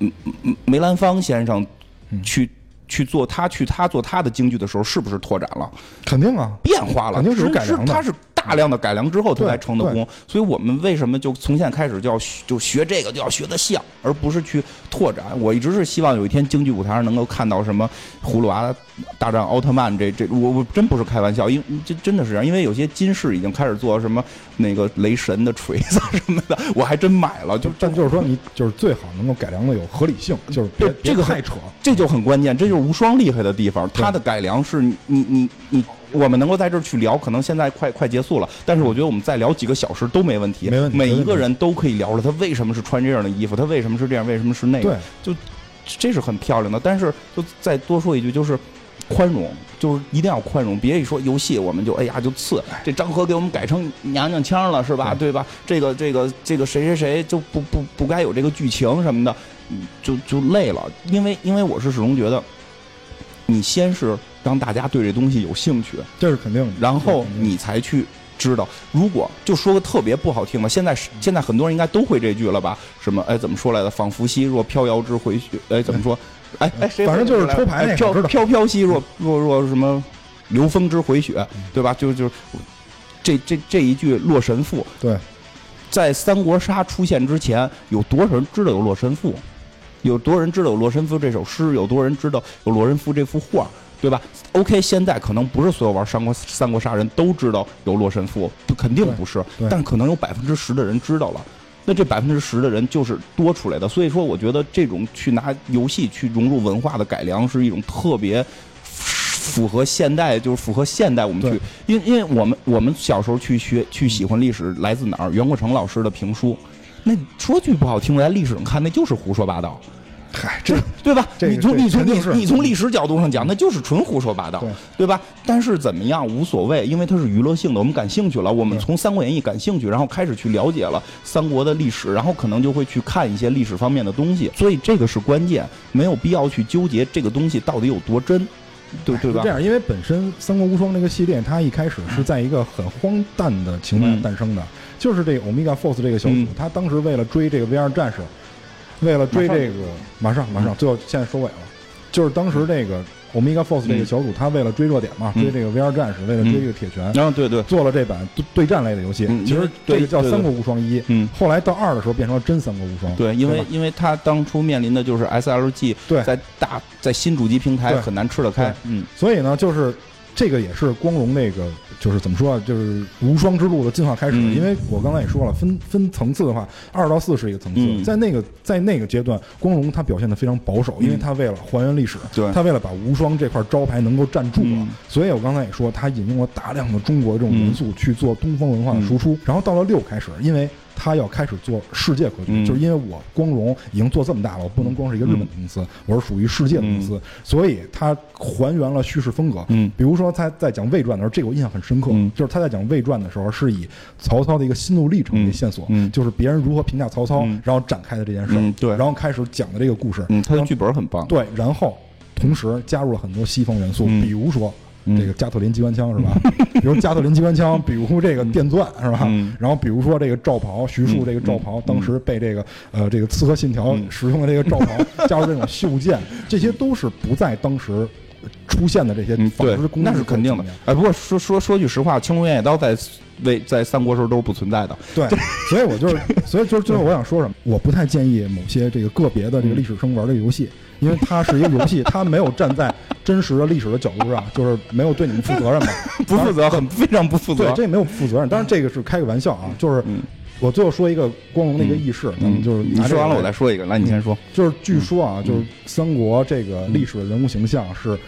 嗯嗯梅兰芳先生嗯去。去做他去他做他的京剧的时候，是不是拓展了、肯定啊，变化了？肯定是有改良的他是大量的改良之后，他才成的功。所以我们为什么就从现在开始就要就学这个，就要学的像，而不是去拓展？我一直是希望有一天京剧舞台上能够看到什么葫芦娃大战奥特曼，这这我我真不是开玩笑，因为这真的是这样，因为有些金饰已经开始做什么那个雷神的锤子什么的，我还真买了，就但就是说，你就是最好能够改良的有合理性，就是别对这个太扯。这就很关键，这就是无双厉害的地方。它的改良是你你你你我们能够在这儿去聊，可能现在快快结束了，但是我觉得我们再聊几个小时都没问题，没问题每一个人都可以聊了他为什么是穿这样的衣服，他为什么是这样，为什么是那个，对，就这是很漂亮的。但是就再多说一句，就是宽容，就是一定要宽容，别一说游戏我们就哎呀就刺，这张和给我们改成娘娘腔了是吧？对吧？这个这个这个谁谁谁就不不不该有这个剧情什么的，嗯就就累了。因为因为我是始终觉得，你先是让大家对这东西有兴趣，这是肯定的。然后你才去知道。如果就说个特别不好听的，现在是现在很多人应该都会这句了吧？什么哎怎么说来的？仿佛兮若飘摇之回雪，哎怎么说？哎哎谁？反正就是抽牌那个哎飘飘飘兮若若若什么流风之回雪，嗯对吧？就就这这这一句《洛神赋》，对，在三国杀出现之前，有多少人知道有《洛神赋》？有多少人知道有《洛神赋》这首诗？有多少人知道有《洛神赋》这幅画？对吧？OK，现在可能不是所有玩三国三国杀人都知道有《洛神赋》，肯定不是，但可能有百分之十的人知道了。那这百分之十的人就是多出来的，所以说我觉得这种去拿游戏去融入文化的改良是一种特别符合现代，就是符合现代我们去因为因为我们我们小时候去学去喜欢历史来自哪儿？袁国成老师的评书，那说句不好听的，在历史上看那就是胡说八道。嗨，这对吧？你从你从你你从历史角度上讲，那就是纯胡说八道，对对吧？但是怎么样无所谓，因为它是娱乐性的，我们感兴趣了，我们从《三国演义》感兴趣，然后开始去了解了三国的历史，然后可能就会去看一些历史方面的东西，所以这个是关键，没有必要去纠结这个东西到底有多真，对对吧这？样，因为本身《三国无双》这个系列，它一开始是在一个很荒诞的情况下嗯诞生的，就是这个 Omega Force 这个小组嗯，他当时为了追这个 VR 战士，为了追这个马上马上，最后现在收尾了，就是当时这个 Omega Force 这个小组，他为了追热点嘛，嗯。追这个 VR 战士，为了追这个铁拳，然后对对，做了这版对对战类的游戏嗯。其实这个叫《三国无双一》，嗯。后来到二的时候变成了真《三国无双》。对，因为因为他当初面临的就是 SLG 对。在大在新主机平台对。很难吃得开，嗯。所以呢，就是这个也是光荣那个，就是怎么说啊，就是无双之路的进化开始。嗯。因为我刚才也说了，分分层次的话，二到四是一个层次，嗯。在那个在那个阶段，光荣它表现的非常保守，因为它为了还原历史，对。他为了把无双这块招牌能够站住了，嗯。所以我刚才也说，它引用了大量的中国这种元素去做东方文化的输出。然后到了六开始，因为他要开始做世界格局，嗯。就是因为我光荣已经做这么大了，我不能光是一个日本的公司，我是属于世界的公司，所以他还原了叙事风格。嗯。比如说他在讲魏传的时候，这个我印象很深刻，嗯。就是他在讲魏传的时候，是以曹操的一个心路历程为线索，就是别人如何评价曹操，嗯。然后展开的这件事。对。然后开始讲的这个故事，嗯，他的剧本很棒，对，然后同时加入了很多西方元素，嗯。比如说。嗯这个加特林机关枪是吧？比如加特林机关枪，比如这个电钻是吧？嗯然后比如说这个罩袍，徐庶这个罩袍，当时被这个呃这个《刺客信条》嗯使用的这个罩袍，加入这种袖剑，这些都是不在当时出现的这些纺织，工艺那是肯定的。哎，不过说说说句实话，青龙偃月刀在为在三国时候都是不存在的。对，所以我就是，所以就是最后我想说什么，我不太建议某些这个个别的这个历史生玩这个游戏，因为它是一个游戏，它没有站在真实的历史的角度上，就是没有对你们负责任嘛，不负责，很非常不负责，。对这也没有负责任。当然这个是开个玩笑啊，就是嗯我最后说一个光荣的一个轶事，咱们就是你说完了，我再说一个，来，你先说。就是据说啊，就是三国这个历史的人物形象是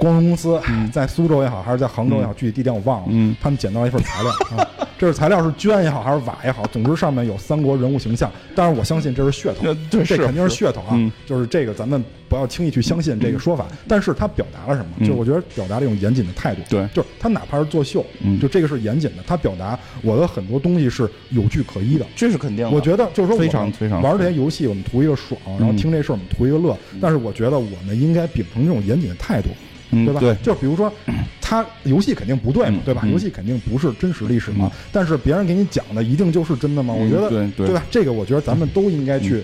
光荣公司在苏州也好，还是在杭州也好，具体地点我忘了。嗯他们捡到了一份材料啊，这是材料是绢也好，还是瓦也好，总之上面有三国人物形象。但是我相信这是噱头这肯定是噱头啊嗯。就是这个咱们不要轻易去相信这个说法。但是他表达了什么？就是我觉得表达了一种严谨的态度。对就是他哪怕是作秀嗯，就这个是严谨的，他表达我的很多东西是有据可依的。这是肯定的。我觉得就是说非常非常玩这些游戏，我们图一个爽，然后听这事儿我们图一个乐。但是我觉得我们应该秉承这种严谨的态度，对吧？嗯对就比如说，他游戏肯定不对嘛嗯，对吧？嗯游戏肯定不是真实历史嘛，但是别人给你讲的一定就是真的吗？我觉得嗯对对吧？这个我觉得咱们都应该去，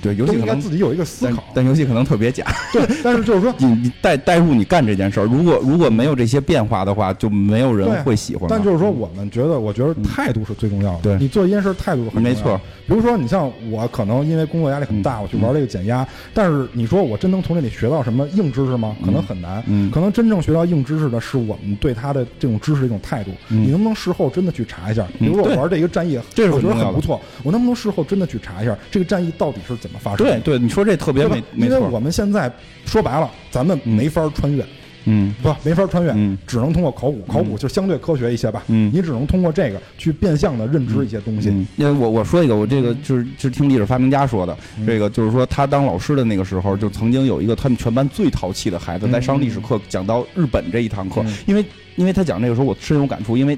对，游戏可能应该自己有一个思考。但游戏可能特别假。对，但是就是说，你你带带入你干这件事儿，如果如果没有这些变化的话，就没有人会喜欢。但就是说，我们觉得，我觉得态度是最重要的。对你做一件事，态度很重要没错。比如说，你像我，可能因为工作压力很大，我去玩这个减压，但是你说我真能从这里学到什么硬知识吗？可能很难。嗯可能真正学到硬知识的是我们对他的这种知识的一种态度。嗯你能不能事后真的去查一下？比如说我玩这一个战役，这是我觉得很不错，我能不能事后真的去查一下这个战役到底是怎么发生的？对对，你说这特别对吧没？没错。因为我们现在说白了，咱们嗯没法穿越。嗯不没法穿越，嗯。只能通过考古，考古就相对科学一些吧。嗯。你只能通过这个去变相的认知一些东西。嗯，因为我我说一个，我这个就是就是听历史发明家说的，嗯。这个就是说他当老师的那个时候，就曾经有一个他们全班最淘气的孩子，在上历史课讲到日本这一堂课嗯，因为因为他讲这个时候我深有感触，因为。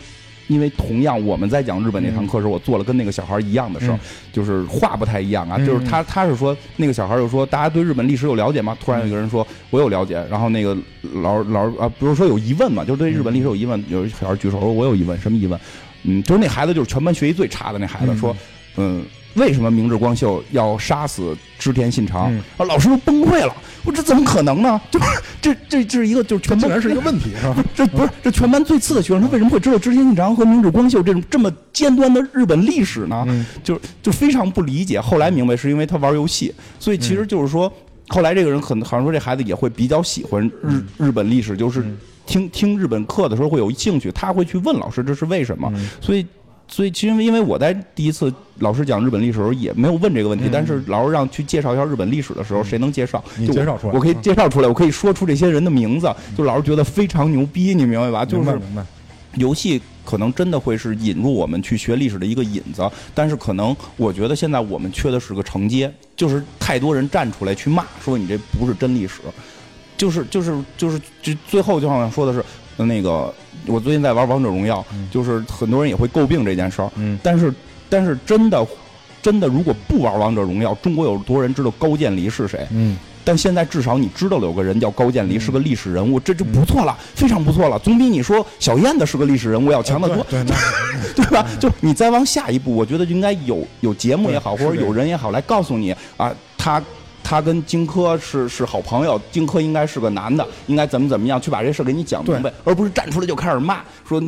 因为同样我们在讲日本那堂课时候，我做了跟那个小孩一样的事儿嗯，就是话不太一样啊。嗯就是他他是说那个小孩就说大家对日本历史有了解吗？突然有一个人说我有了解，然后那个老老啊不是说有疑问嘛，就是对日本历史有疑问，有一小孩举手说我有疑问，什么疑问？嗯，就是那孩子就是全班学习最差的那孩子嗯说，嗯，为什么明智光秀要杀死织田信长？嗯啊，老师都崩溃了，我这怎么可能呢？就是这这这是一个就是全班竟然是一个问题，是吧？这不是这全班最次的学生，他为什么会知道织田信长和明智光秀这种这么尖端的日本历史呢？嗯就就非常不理解。后来明白是因为他玩游戏，所以其实就是说，后来这个人很好像说这孩子也会比较喜欢日日本历史，就是听听日本课的时候会有兴趣，他会去问老师这是为什么。所以。所以，其实因为我在第一次老师讲日本历史的时候也没有问这个问题，但是老师让去介绍一下日本历史的时候，谁能介绍？你介绍出来我可以嗯介绍出来，我可以说出这些人的名字，就老师觉得非常牛逼，你明白吧？就是明白明白。游戏可能真的会是引入我们去学历史的一个引子，但是可能我觉得现在我们缺的是个承接，就是太多人站出来去骂，说你这不是真历史，就是就是就是就最后就好像说的是，呃那个我最近在玩王者荣耀，就是很多人也会诟病这件事儿，嗯但是但是真的真的如果不玩王者荣耀，中国有多少人知道高渐离是谁？嗯，但现在至少你知道了有个人叫高渐离，是个历史人物，这就不错了，非常不错了，总比你说小燕子是个历史人物要强得多，对，吧？就你再往下一步，我觉得应该有有节目也好，或者有人也好来告诉你啊，他。他跟荆轲是是好朋友，荆轲应该是个男的，应该怎么怎么样，去把这事给你讲明白，而不是站出来就开始骂，说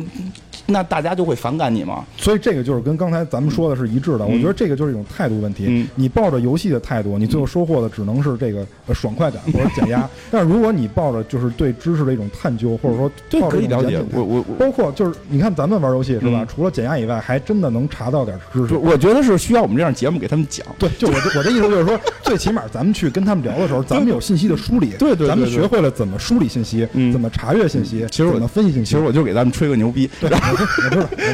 那大家就会反感你吗。所以这个就是跟刚才咱们说的是一致的。我觉得这个就是一种态度问题。嗯你抱着游戏的态度，你最后收获的只能是这个呃爽快感或者减压。但是如果你抱着就是对知识的一种探究，或者说，抱着可以了解。我我我，包括就是你看咱们玩游戏是吧？嗯除了减压以外，还真的能查到点知识。我觉得是需要我们这样节目给他们讲。对，就我 这我的意思就是说，最起码咱们去跟他们聊的时候，咱们有信息的梳理，对对对咱们学会了怎么梳理信息，嗯怎么查阅信息，其实我能分析信息。其实我就给咱们吹个牛逼，对，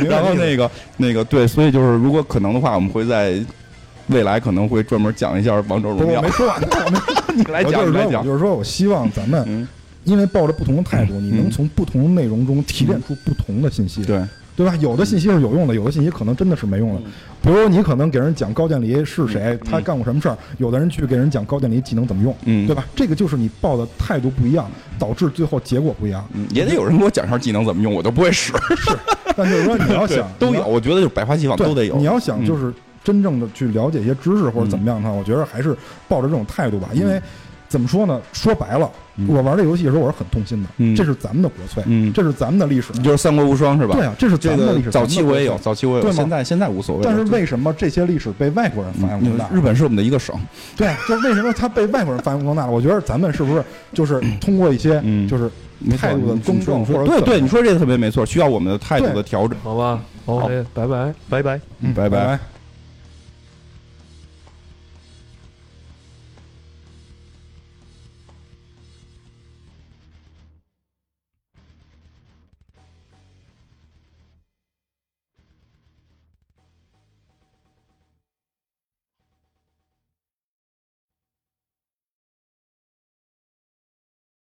然后 这个那个那个对，所以就是如果可能的话，我们会在未来可能会专门讲一下王者，荣耀。我没。说完呢，我没你 来讲，你来讲。就是说我希望咱们嗯，因为抱着不同的态度，你能嗯从不同的内容中提炼出不同的信息，对，对吧？有的信息是有用的，有的信息可能真的是没用的。比如，你可能给人讲高渐离是谁，他干过什么事儿，有的人去给人讲高渐离技能怎么用，嗯对吧？这个就是你抱的态度不一样，导致最后结果不一样。嗯也得有人给我讲一下技能怎么用，我都不会使。是但就是说，你要想都有，我觉得就是百花齐放都得有。你要想嗯就是真正的去了解一些知识或者怎么样的话，我觉得还是抱着这种态度吧，因为。怎么说呢？说白了，嗯我玩这游戏的时候我是很痛心的，嗯这是咱们的国粹，嗯这是咱们的历史，你就是三国无双是吧？对啊，这是咱们的历史。早期我也有，早期我也有，对现在现在无所谓。但是为什么这些历史被外国人发扬光大？日本是我们的一个省，对，就是为什么它被外国人发扬光大了？我觉得咱们是不是就是通过一些嗯就是态度的你公正，说对对，你说这个特别没错，需要我们的态度的调整。好吧，OK，拜拜。拜拜。嗯拜拜拜拜